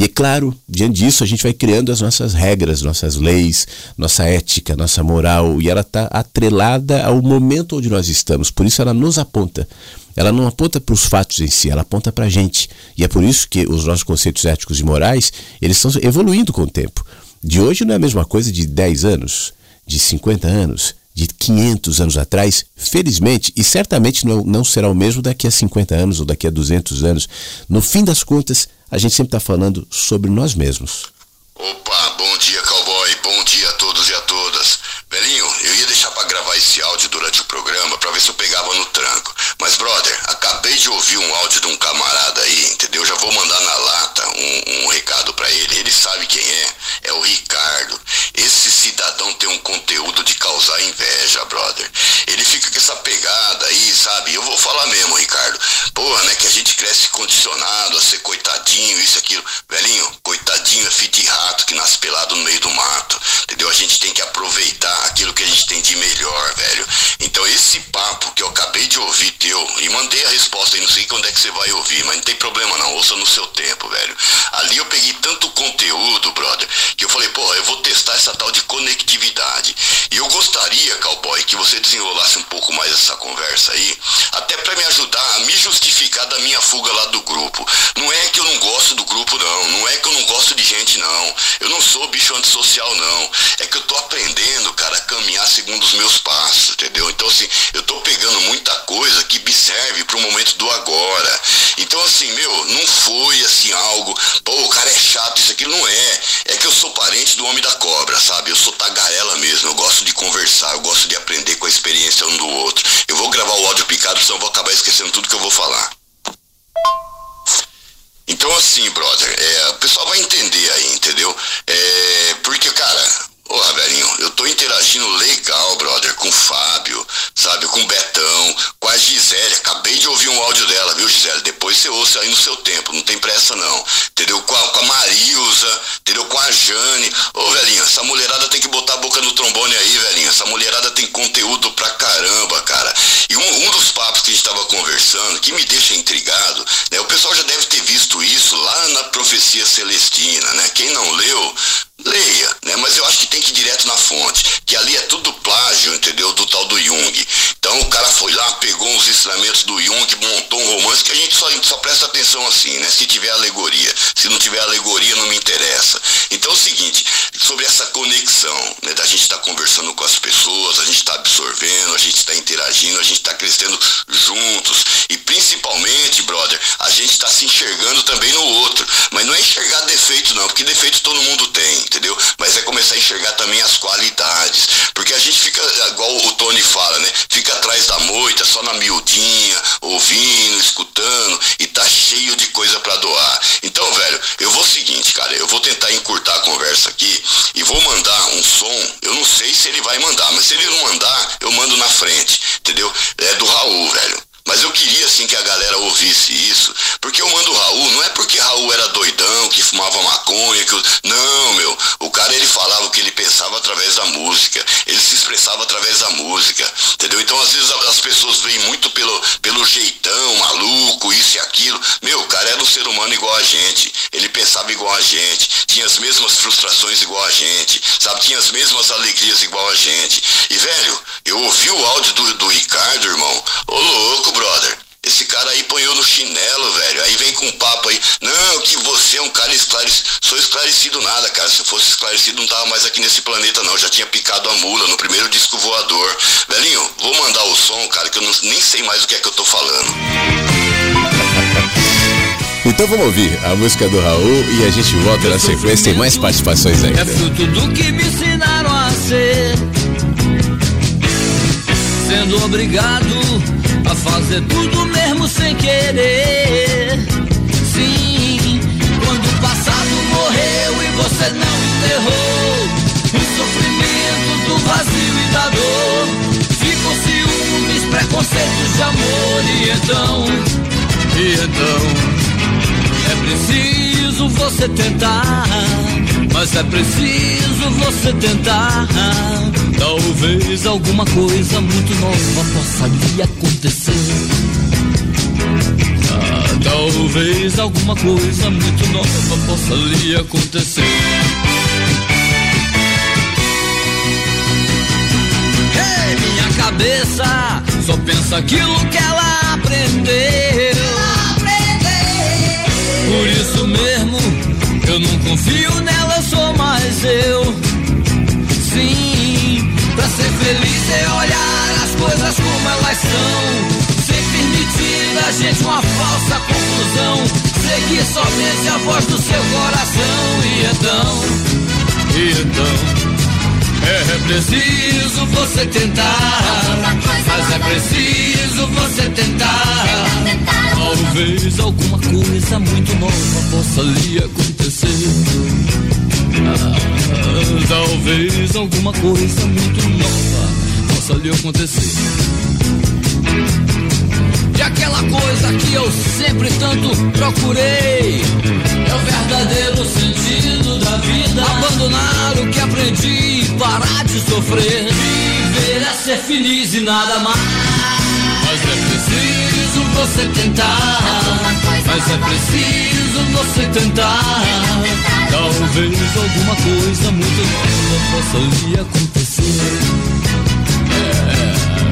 E é claro, diante disso, a gente vai criando as nossas regras, nossas leis, nossa ética, nossa moral, e ela está atrelada ao momento onde nós estamos. Por isso, ela nos aponta. Ela não aponta para os fatos em si, ela aponta para a gente. E é por isso que os nossos conceitos éticos e morais eles estão evoluindo com o tempo. De hoje não é a mesma coisa de 10 anos, de 50 anos, de 500 anos atrás, felizmente, e certamente não, não será o mesmo daqui a 50 anos ou daqui a 200 anos. No fim das contas, a gente sempre está falando sobre nós mesmos.
Opa, bom dia, cowboy. Bom dia a todos e a todas. Belinho, eu ia deixar para gravar esse áudio durante o programa para ver se eu pegava no tranco. Mas, brother, acabei de ouvir um áudio de um camarada aí, entendeu? Já vou mandar na lata um, um recado para ele. Ele sabe quem é. É o Ricardo. Esse cidadão tem um conteúdo de causar inveja, brother. Ele fica com essa pegada aí, sabe? Eu vou falar mesmo, Ricardo. Porra, né? Que a gente cresce condicionado a ser coitadinho, isso, aquilo. Velhinho, coitadinho é filho de rato que nasce pelado no meio do mato. Entendeu? A gente tem que aproveitar aquilo que a gente tem de melhor, velho. Então esse papo que eu acabei de ouvir teu, e mandei a resposta e não sei quando é que você vai ouvir, mas não tem problema não, ouça no seu tempo, velho. Ali eu peguei tanto conteúdo, brother, que eu falei, porra, eu vou testar essa tal de conectividade. E eu gostaria, cowboy, que você desenrolasse um pouco mais essa conversa aí, até para me ajudar a me justificar da minha fuga lá do grupo. Não é que eu não gosto do grupo, não. Não é que eu não gosto de gente, não. Eu não sou bicho antissocial, não. É que eu tô aprendendo, cara, a caminhar segundo os meus passos, entendeu? Então, assim, eu tô pegando muita coisa que me serve pro momento do agora. Então, assim, meu, não foi assim algo, pô, o cara é chato, isso aqui não é. É que eu sou parente do homem da cobra, sabe? Eu sou tagarela mesmo, eu gosto de conversar, eu gosto de aprender com a experiência um do outro. Eu vou gravar o áudio picado, senão eu vou acabar esquecendo tudo que eu vou falar. Então assim, brother, é, o pessoal vai entender aí, entendeu? É, porque, cara, Porra, velhinho, eu tô interagindo legal, brother, com o Fábio, sabe, com o Betão, com a Gisele. Acabei de ouvir um áudio dela, viu, Gisele? Depois você ouça aí no seu tempo, não tem pressa não. Entendeu? Com a, com a Marilza, entendeu? Com a Jane. Ô, velhinho, essa mulherada tem que botar a boca no trombone aí, velhinho. Essa mulherada tem conteúdo pra caramba, cara. E um, um dos papos que a gente tava já tinha picado a mula no primeiro disco voador. Velhinho, vou mandar o som, cara, que eu não, nem sei mais o que é que eu tô falando.
Então vamos ouvir a música do Raul e a gente volta na sequência. Tem mais participações ainda.
É fruto do que me ensinaram a ser. Sendo obrigado a fazer tudo mesmo sem querer. Sim, quando o passado morreu e você não enterrou vazio e da dor. Ficam ciúmes, preconceitos de amor e então, e então é preciso você tentar, mas é preciso você tentar. Talvez alguma coisa muito nova possa lhe acontecer. Ah, talvez alguma coisa muito nova possa lhe acontecer. Hey, minha cabeça só pensa aquilo que ela aprendeu. Por isso mesmo, eu não confio nela, sou mais eu. Sim, pra ser feliz é olhar as coisas como elas são. Sem permitir a gente uma falsa conclusão. Seguir somente a voz do seu coração. E então, e então. É preciso você tentar, mas é preciso você tentar. Talvez alguma coisa muito nova possa lhe acontecer. Ah, talvez alguma coisa muito nova possa lhe acontecer. E aquela coisa que eu sempre tanto procurei é o verdadeiro sentido da vida. Abandonar o que aprendi, parar de sofrer. Viver é ser feliz e nada mais. Mas é preciso você tentar. Mas é preciso você tentar. Talvez alguma coisa muito nova possa lhe acontecer.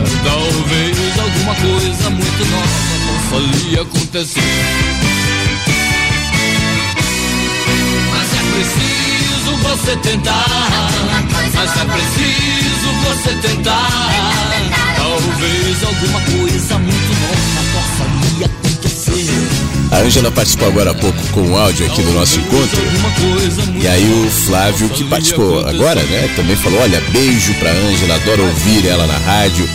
É, talvez alguma coisa muito nova possa lhe acontecer. Mas é preciso você tentar. Mas é preciso você tentar. Talvez alguma coisa muito nova possa lhe acontecer.
A Ângela participou agora há pouco com o áudio aqui do nosso encontro. E aí o Flávio, que participou agora, né, também falou: olha, beijo pra Ângela, adoro ouvir ela na rádio.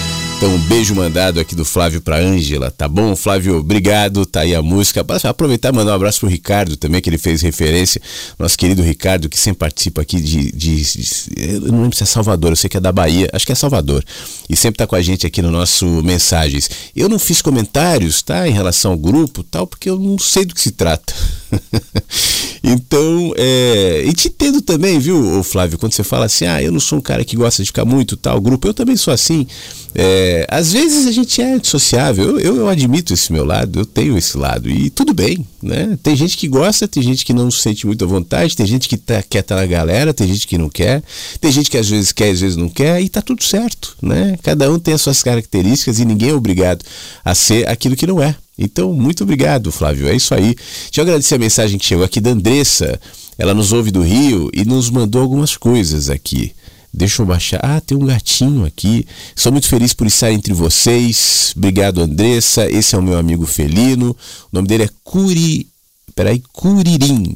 Então, um beijo mandado aqui do Flávio pra Ângela, tá bom? Flávio, obrigado, tá aí a música. Aproveitar e mandar um abraço pro Ricardo também, que ele fez referência. Nosso querido Ricardo, que sempre participa aqui de, de, de, Eu não lembro se é Salvador, eu sei que é da Bahia, acho que é Salvador. E sempre tá com a gente aqui no nosso Mensagens. Eu não fiz comentários, tá? Em relação ao grupo tal, porque eu não sei do que se trata. então, é. E te entendo também, viu, Flávio, quando você fala assim, ah, eu não sou um cara que gosta de ficar muito tal grupo, eu também sou assim. É, às vezes a gente é dissociável, eu, eu, admito esse meu lado, eu tenho esse lado, e tudo bem, né? Tem gente que gosta, tem gente que não se sente muito à vontade, tem gente que tá, quer estar tá na galera, tem gente que não quer, tem gente que às vezes quer, às vezes não quer, e tá tudo certo, né? Cada um tem as suas características e ninguém é obrigado a ser aquilo que não é. Então, muito obrigado, Flávio. É isso aí. Deixa eu agradecer a mensagem que chegou aqui da Andressa. Ela nos ouve do Rio e nos mandou algumas coisas aqui. Deixa eu baixar. Ah, tem um gatinho aqui. Sou muito feliz por estar entre vocês. Obrigado, Andressa. Esse é o meu amigo felino. O nome dele é Curi. Peraí, Curirim.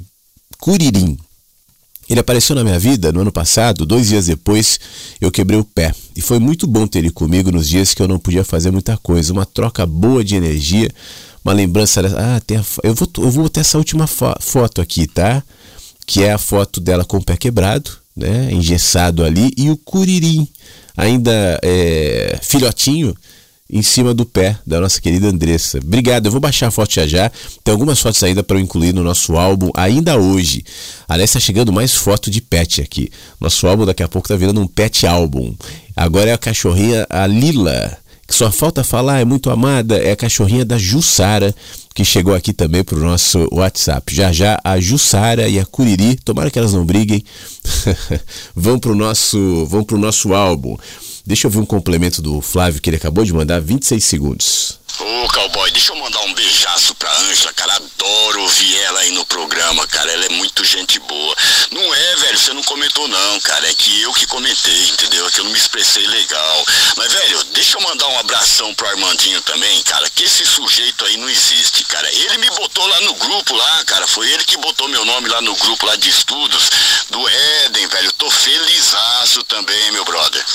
Curirim. Ele apareceu na minha vida no ano passado, dois dias depois eu quebrei o pé. E foi muito bom ter ele comigo nos dias que eu não podia fazer muita coisa. Uma troca boa de energia, uma lembrança. Ah, tem a, eu, vou, eu vou essa última fo foto aqui, tá? Que é a foto dela com o pé quebrado, né? Engessado ali. E o Curirim, ainda é, filhotinho, em cima do pé da nossa querida Andressa. Obrigado, eu vou baixar a foto já já. Tem algumas fotos ainda para eu incluir no nosso álbum ainda hoje. Aliás, está chegando mais foto de pet aqui. Nosso álbum daqui a pouco tá virando um pet álbum. Agora é a cachorrinha, a Lila, que só falta falar, é muito amada, é a cachorrinha da Jussara, que chegou aqui também pro nosso WhatsApp. Já já a Jussara e a Curiri, tomara que elas não briguem, vão pro nosso, vão nosso álbum. Deixa eu ver um complemento do Flávio que ele acabou de mandar, 26 segundos.
Ô, cowboy, deixa eu mandar um beijaço pra Ângela, cara. Adoro ouvir ela aí no programa, cara. Ela é muito gente boa. Não é, velho, você não comentou, não, cara. É que eu que comentei, entendeu? É que eu não me expressei legal. Mas, velho, deixa eu mandar um abração pro Armandinho também, cara. Que esse sujeito aí não existe, cara. Ele me botou lá no grupo, lá, cara. Foi ele que botou meu nome lá no grupo lá de estudos do Éden, velho. Tô felizaço também, meu brother.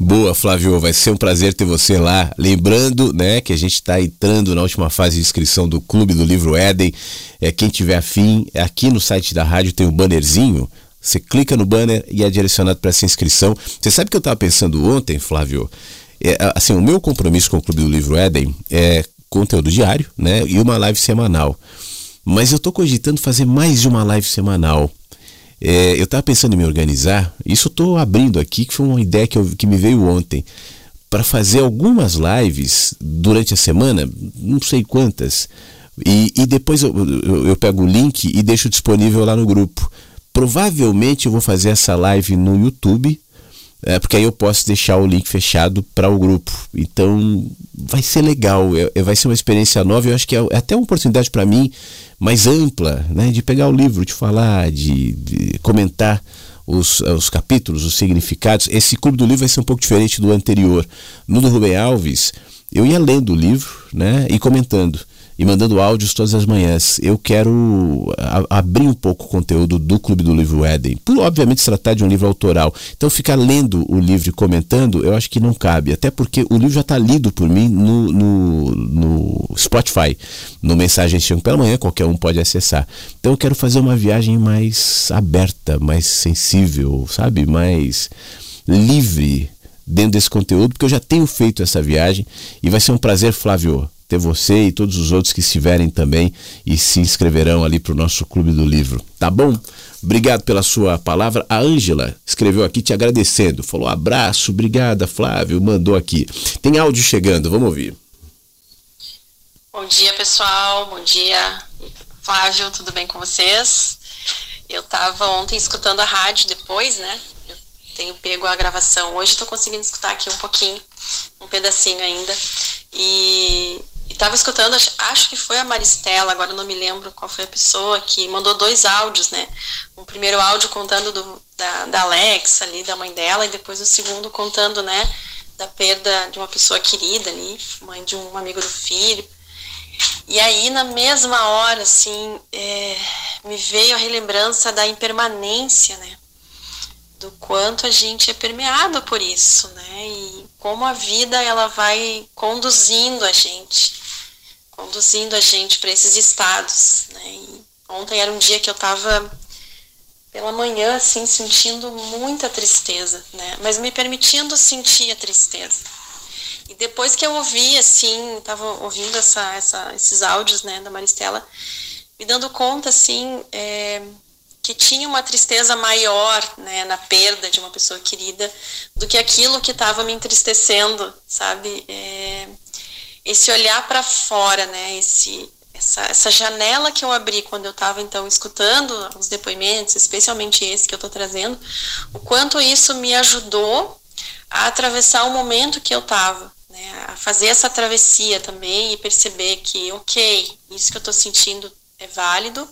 Boa, Flávio, vai ser um prazer ter você lá. Lembrando, né, que a gente está entrando na última fase de inscrição do Clube do Livro Éden. É, quem tiver afim, aqui no site da rádio tem um bannerzinho. Você clica no banner e é direcionado para essa inscrição. Você sabe que eu estava pensando ontem, Flávio? É, assim, o meu compromisso com o Clube do Livro Éden é conteúdo diário, né, e uma live semanal. Mas eu estou cogitando fazer mais de uma live semanal. É, eu estava pensando em me organizar, isso eu estou abrindo aqui, que foi uma ideia que, eu, que me veio ontem, para fazer algumas lives durante a semana, não sei quantas, e, e depois eu, eu, eu pego o link e deixo disponível lá no grupo. Provavelmente eu vou fazer essa live no YouTube, é, porque aí eu posso deixar o link fechado para o grupo. Então vai ser legal, é, é vai ser uma experiência nova. Eu acho que é, é até uma oportunidade para mim mais ampla, né, de pegar o livro, de falar, de, de comentar os, os, capítulos, os significados. Esse clube do livro vai ser um pouco diferente do anterior. No do Rubem Alves, eu ia lendo o livro né, e comentando e mandando áudios todas as manhãs. Eu quero abrir um pouco o conteúdo do Clube do Livro Éden. Por, obviamente, se tratar de um livro autoral. Então, ficar lendo o livro e comentando, eu acho que não cabe. Até porque o livro já está lido por mim no, no, no Spotify, no Mensagens Chegam pela Manhã, qualquer um pode acessar. Então, eu quero fazer uma viagem mais aberta, mais sensível, sabe? Mais livre dentro desse conteúdo, porque eu já tenho feito essa viagem e vai ser um prazer, Flávio, ter você e todos os outros que estiverem também e se inscreverão ali para o nosso Clube do Livro. Tá bom? Obrigado pela sua palavra. A Ângela escreveu aqui te agradecendo. Falou abraço, obrigada, Flávio. Mandou aqui. Tem áudio chegando, vamos ouvir.
Bom dia, pessoal. Bom dia, Flávio. Tudo bem com vocês? Eu estava ontem escutando a rádio depois, né? Eu tenho pego a gravação. Hoje estou conseguindo escutar aqui um pouquinho, um pedacinho ainda. E estava escutando, acho que foi a Maristela, agora não me lembro qual foi a pessoa, que mandou dois áudios, né? Um primeiro áudio contando do, da, da ali, da mãe dela, e depois o segundo contando, né? Da perda de uma pessoa querida ali, mãe de um amigo do filho. E aí, na mesma hora, assim, é, me veio a relembrança da impermanência, né? Do quanto a gente é permeado por isso, né? E como a vida ela vai conduzindo a gente conduzindo a gente para esses estados. Né? Ontem era um dia que eu estava pela manhã assim sentindo muita tristeza, né? Mas me permitindo sentir a tristeza. E depois que eu ouvi assim, estava ouvindo essa, essa, esses áudios, né, da Maristela, me dando conta assim é, que tinha uma tristeza maior, né, na perda de uma pessoa querida do que aquilo que estava me entristecendo, sabe? É, esse olhar para fora, né? Esse, essa, essa janela que eu abri quando eu estava então escutando os depoimentos, especialmente esse que eu estou trazendo, o quanto isso me ajudou a atravessar o momento que eu estava, né? A fazer essa travessia também e perceber que, ok, isso que eu estou sentindo é válido,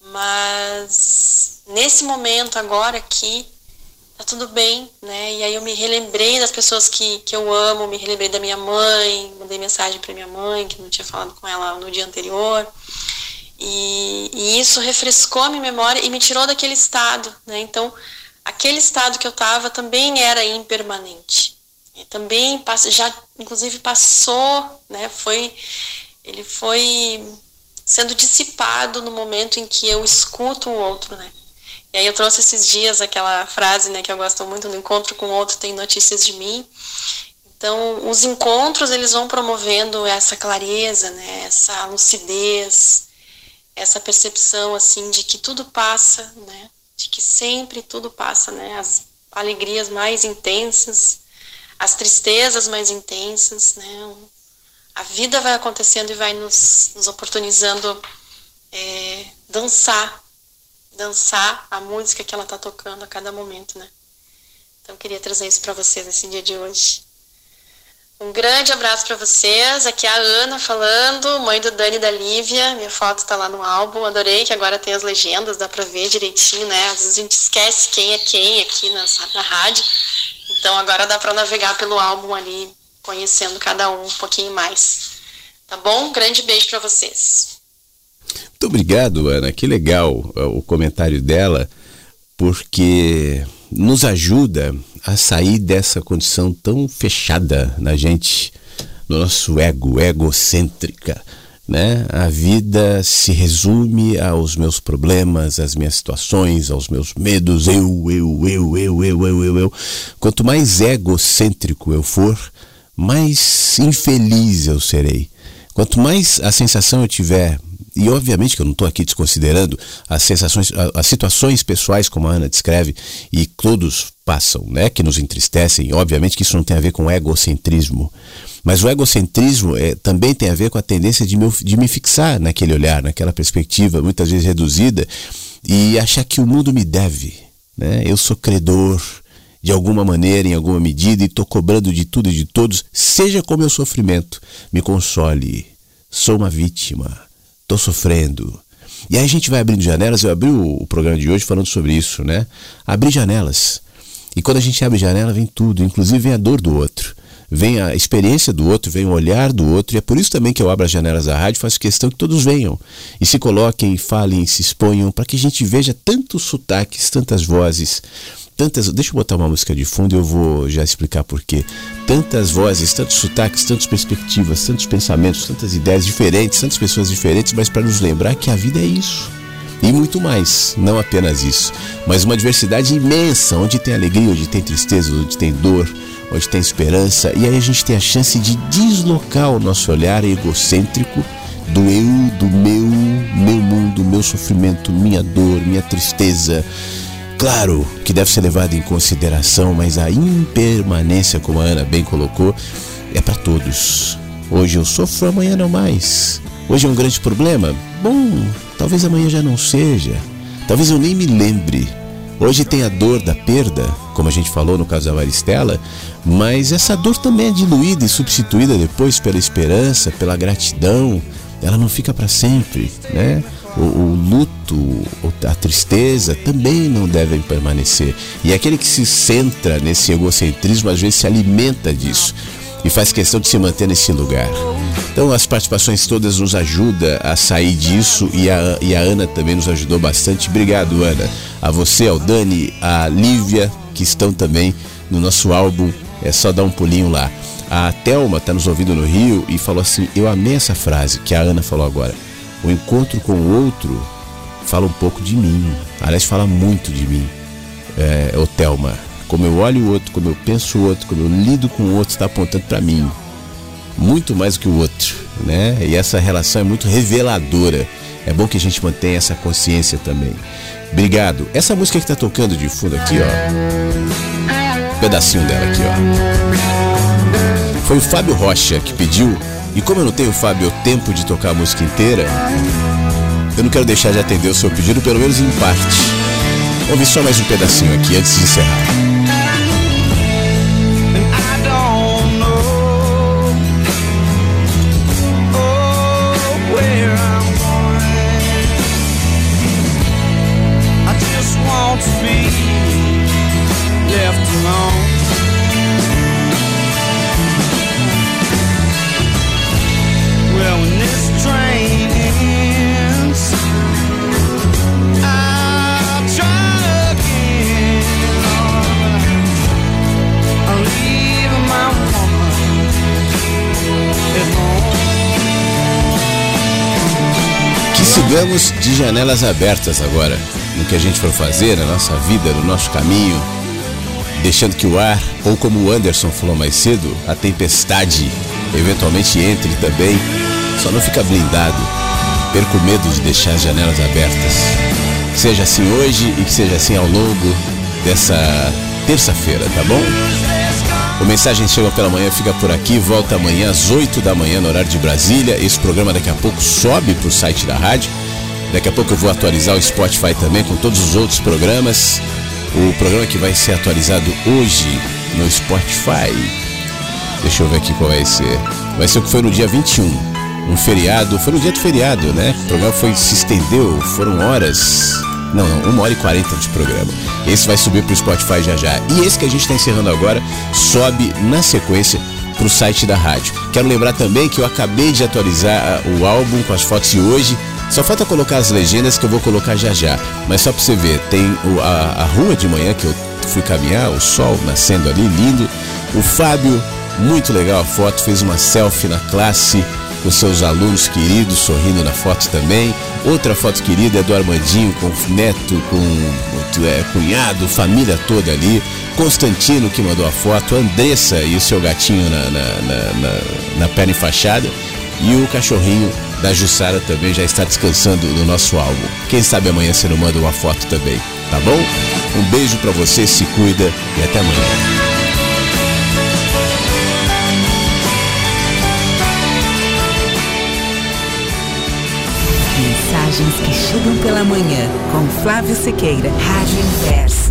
mas nesse momento agora aqui tá tudo bem, né? E aí eu me relembrei das pessoas que, que eu amo, me relembrei da minha mãe, mandei mensagem para minha mãe, que não tinha falado com ela no dia anterior. E, e, isso refrescou a minha memória e me tirou daquele estado, né? Então, aquele estado que eu estava também era impermanente. E também já, inclusive, passou, né? Foi, ele foi sendo dissipado no momento em que eu escuto o outro, né? E aí eu trouxe esses dias aquela frase, né, que eu gosto muito, no encontro com o outro tem notícias de mim. Então, os encontros, eles vão promovendo essa clareza, né, essa lucidez, essa percepção, assim, de que tudo passa, né, de que sempre tudo passa, né, as alegrias mais intensas, as tristezas mais intensas, né, a vida vai acontecendo e vai nos, nos oportunizando é, dançar dançar a música que ela está tocando a cada momento, né? Então queria trazer isso para vocês nesse dia de hoje. Um grande abraço para vocês. Aqui é a Ana falando, mãe do Dani e da Lívia. Minha foto está lá no álbum. Adorei que agora tem as legendas, dá para ver direitinho, né? Às vezes a gente esquece quem é quem aqui na, na rádio. Então agora dá para navegar pelo álbum ali, conhecendo cada um um pouquinho mais. Tá bom? Um grande beijo para vocês.
Muito obrigado, Ana. Que legal é, o comentário dela, porque nos ajuda a sair dessa condição tão fechada na gente, no nosso ego, egocêntrica. Né? A vida se resume aos meus problemas, às minhas situações, aos meus medos. Eu, eu, eu, eu, eu, eu, eu, eu. Quanto mais egocêntrico eu for, mais infeliz eu serei. Quanto mais a sensação eu tiver e obviamente que eu não estou aqui desconsiderando as sensações, as situações pessoais, como a Ana descreve, e todos passam, né, que nos entristecem. Obviamente que isso não tem a ver com egocentrismo. Mas o egocentrismo é, também tem a ver com a tendência de me, de me fixar naquele olhar, naquela perspectiva, muitas vezes reduzida, e achar que o mundo me deve. Né? Eu sou credor de alguma maneira, em alguma medida, e estou cobrando de tudo e de todos, seja como meu sofrimento. Me console. Sou uma vítima estou sofrendo. E aí a gente vai abrindo janelas, eu abri o, o, programa de hoje falando sobre isso, né? Abrir janelas. E quando a gente abre janela, vem tudo, inclusive vem a dor do outro. Vem a experiência do outro, vem o olhar do outro, e é por isso também que eu abro as janelas da rádio, faço questão que todos venham e se coloquem, falem, se exponham, para que a gente veja tantos sotaques, tantas vozes, tantas. Deixa eu botar uma música de fundo e eu vou já explicar por quê. Tantas vozes, tantos sotaques, tantas perspectivas, tantos pensamentos, tantas ideias diferentes, tantas pessoas diferentes, mas para nos lembrar que a vida é isso. E muito mais, não apenas isso, mas uma diversidade imensa, onde tem alegria, onde tem tristeza, onde tem dor, onde tem esperança, e aí a gente tem a chance de deslocar o nosso olhar egocêntrico do eu, do meu, meu mundo, meu sofrimento, minha dor, minha tristeza, Claro que deve ser levado em consideração, mas a impermanência, como a Ana bem colocou, é para todos. Hoje eu sofro, amanhã não mais. Hoje é um grande problema? Bom, talvez amanhã já não seja. Talvez eu nem me lembre. Hoje tem a dor da perda, como a gente falou no caso da Maristela, mas essa dor também é diluída e substituída depois pela esperança, pela gratidão. Ela não fica para sempre, né? O, o, luto, a tristeza também não devem permanecer. E aquele que se centra nesse egocentrismo às vezes se alimenta disso e faz questão de se manter nesse lugar. Então as participações todas nos ajudam a sair disso e a, e a Ana também nos ajudou bastante. Obrigado, Ana. A você, ao Dani, a Lívia, que estão também no nosso álbum. É só dar um pulinho lá. A Thelma está nos ouvindo no Rio e falou assim: Eu amei essa frase que a Ana falou agora. O encontro com o outro fala um pouco de mim. Aliás, fala muito de mim. É, ô Thelma, como eu olho o outro, como eu penso o outro, como eu lido com o outro, está apontando para mim. Muito mais do que o outro, né? E essa relação é muito reveladora. É bom que a gente mantenha essa consciência também. Obrigado. Essa música que está tocando de fundo aqui, ó. Um pedacinho dela aqui, ó. Foi o Fábio Rocha que pediu. E como eu não tenho, Fábio, tempo de tocar a música inteira, eu não quero deixar de atender o seu pedido, pelo menos em parte. Vamos só mais um pedacinho aqui antes de encerrar. Sigamos de janelas abertas agora no que a gente for fazer, na nossa vida, no nosso caminho, deixando que o ar, ou como o Anderson falou mais cedo, a tempestade eventualmente entre também, só não fica blindado. Perco medo de deixar as janelas abertas. Que seja assim hoje e que seja assim ao longo dessa terça-feira, tá bom? O Mensagem Chega pela Manhã fica por aqui, volta amanhã às 8 da manhã no horário de Brasília. Esse programa daqui a pouco sobe para o site da rádio. Daqui a pouco eu vou atualizar o Spotify também com todos os outros programas. O programa que vai ser atualizado hoje no Spotify. Deixa eu ver aqui qual vai ser. Vai ser o que foi no dia 21. Um feriado. Foi no dia do feriado, né? O programa foi, se estendeu, foram horas. Não, não, uma hora e quarenta de programa. Esse vai subir para o Spotify já já. E esse que a gente está encerrando agora sobe na sequência para o site da rádio. Quero lembrar também que eu acabei de atualizar ah, o álbum com as fotos de hoje só falta colocar as legendas que eu vou colocar já já. Mas só pra você ver, tem o, a, a rua de manhã que eu fui caminhar, o sol nascendo ali, lindo. O Fábio, muito legal a foto, fez uma selfie na classe com seus alunos queridos, sorrindo na foto também. Outra foto querida é do Armandinho com neto, com é, cunhado, família toda ali. Constantino que mandou a foto, Andressa e o seu gatinho na, na, na, na, na perna enfaixada. E o cachorrinho da Jussara também já está descansando no nosso álbum. Quem sabe amanhã você não manda uma foto também, tá bom? Um beijo para você, se cuida e até amanhã.
Mensagens que chegam pela manhã com Flávio Sequeira, Rádio Inverso.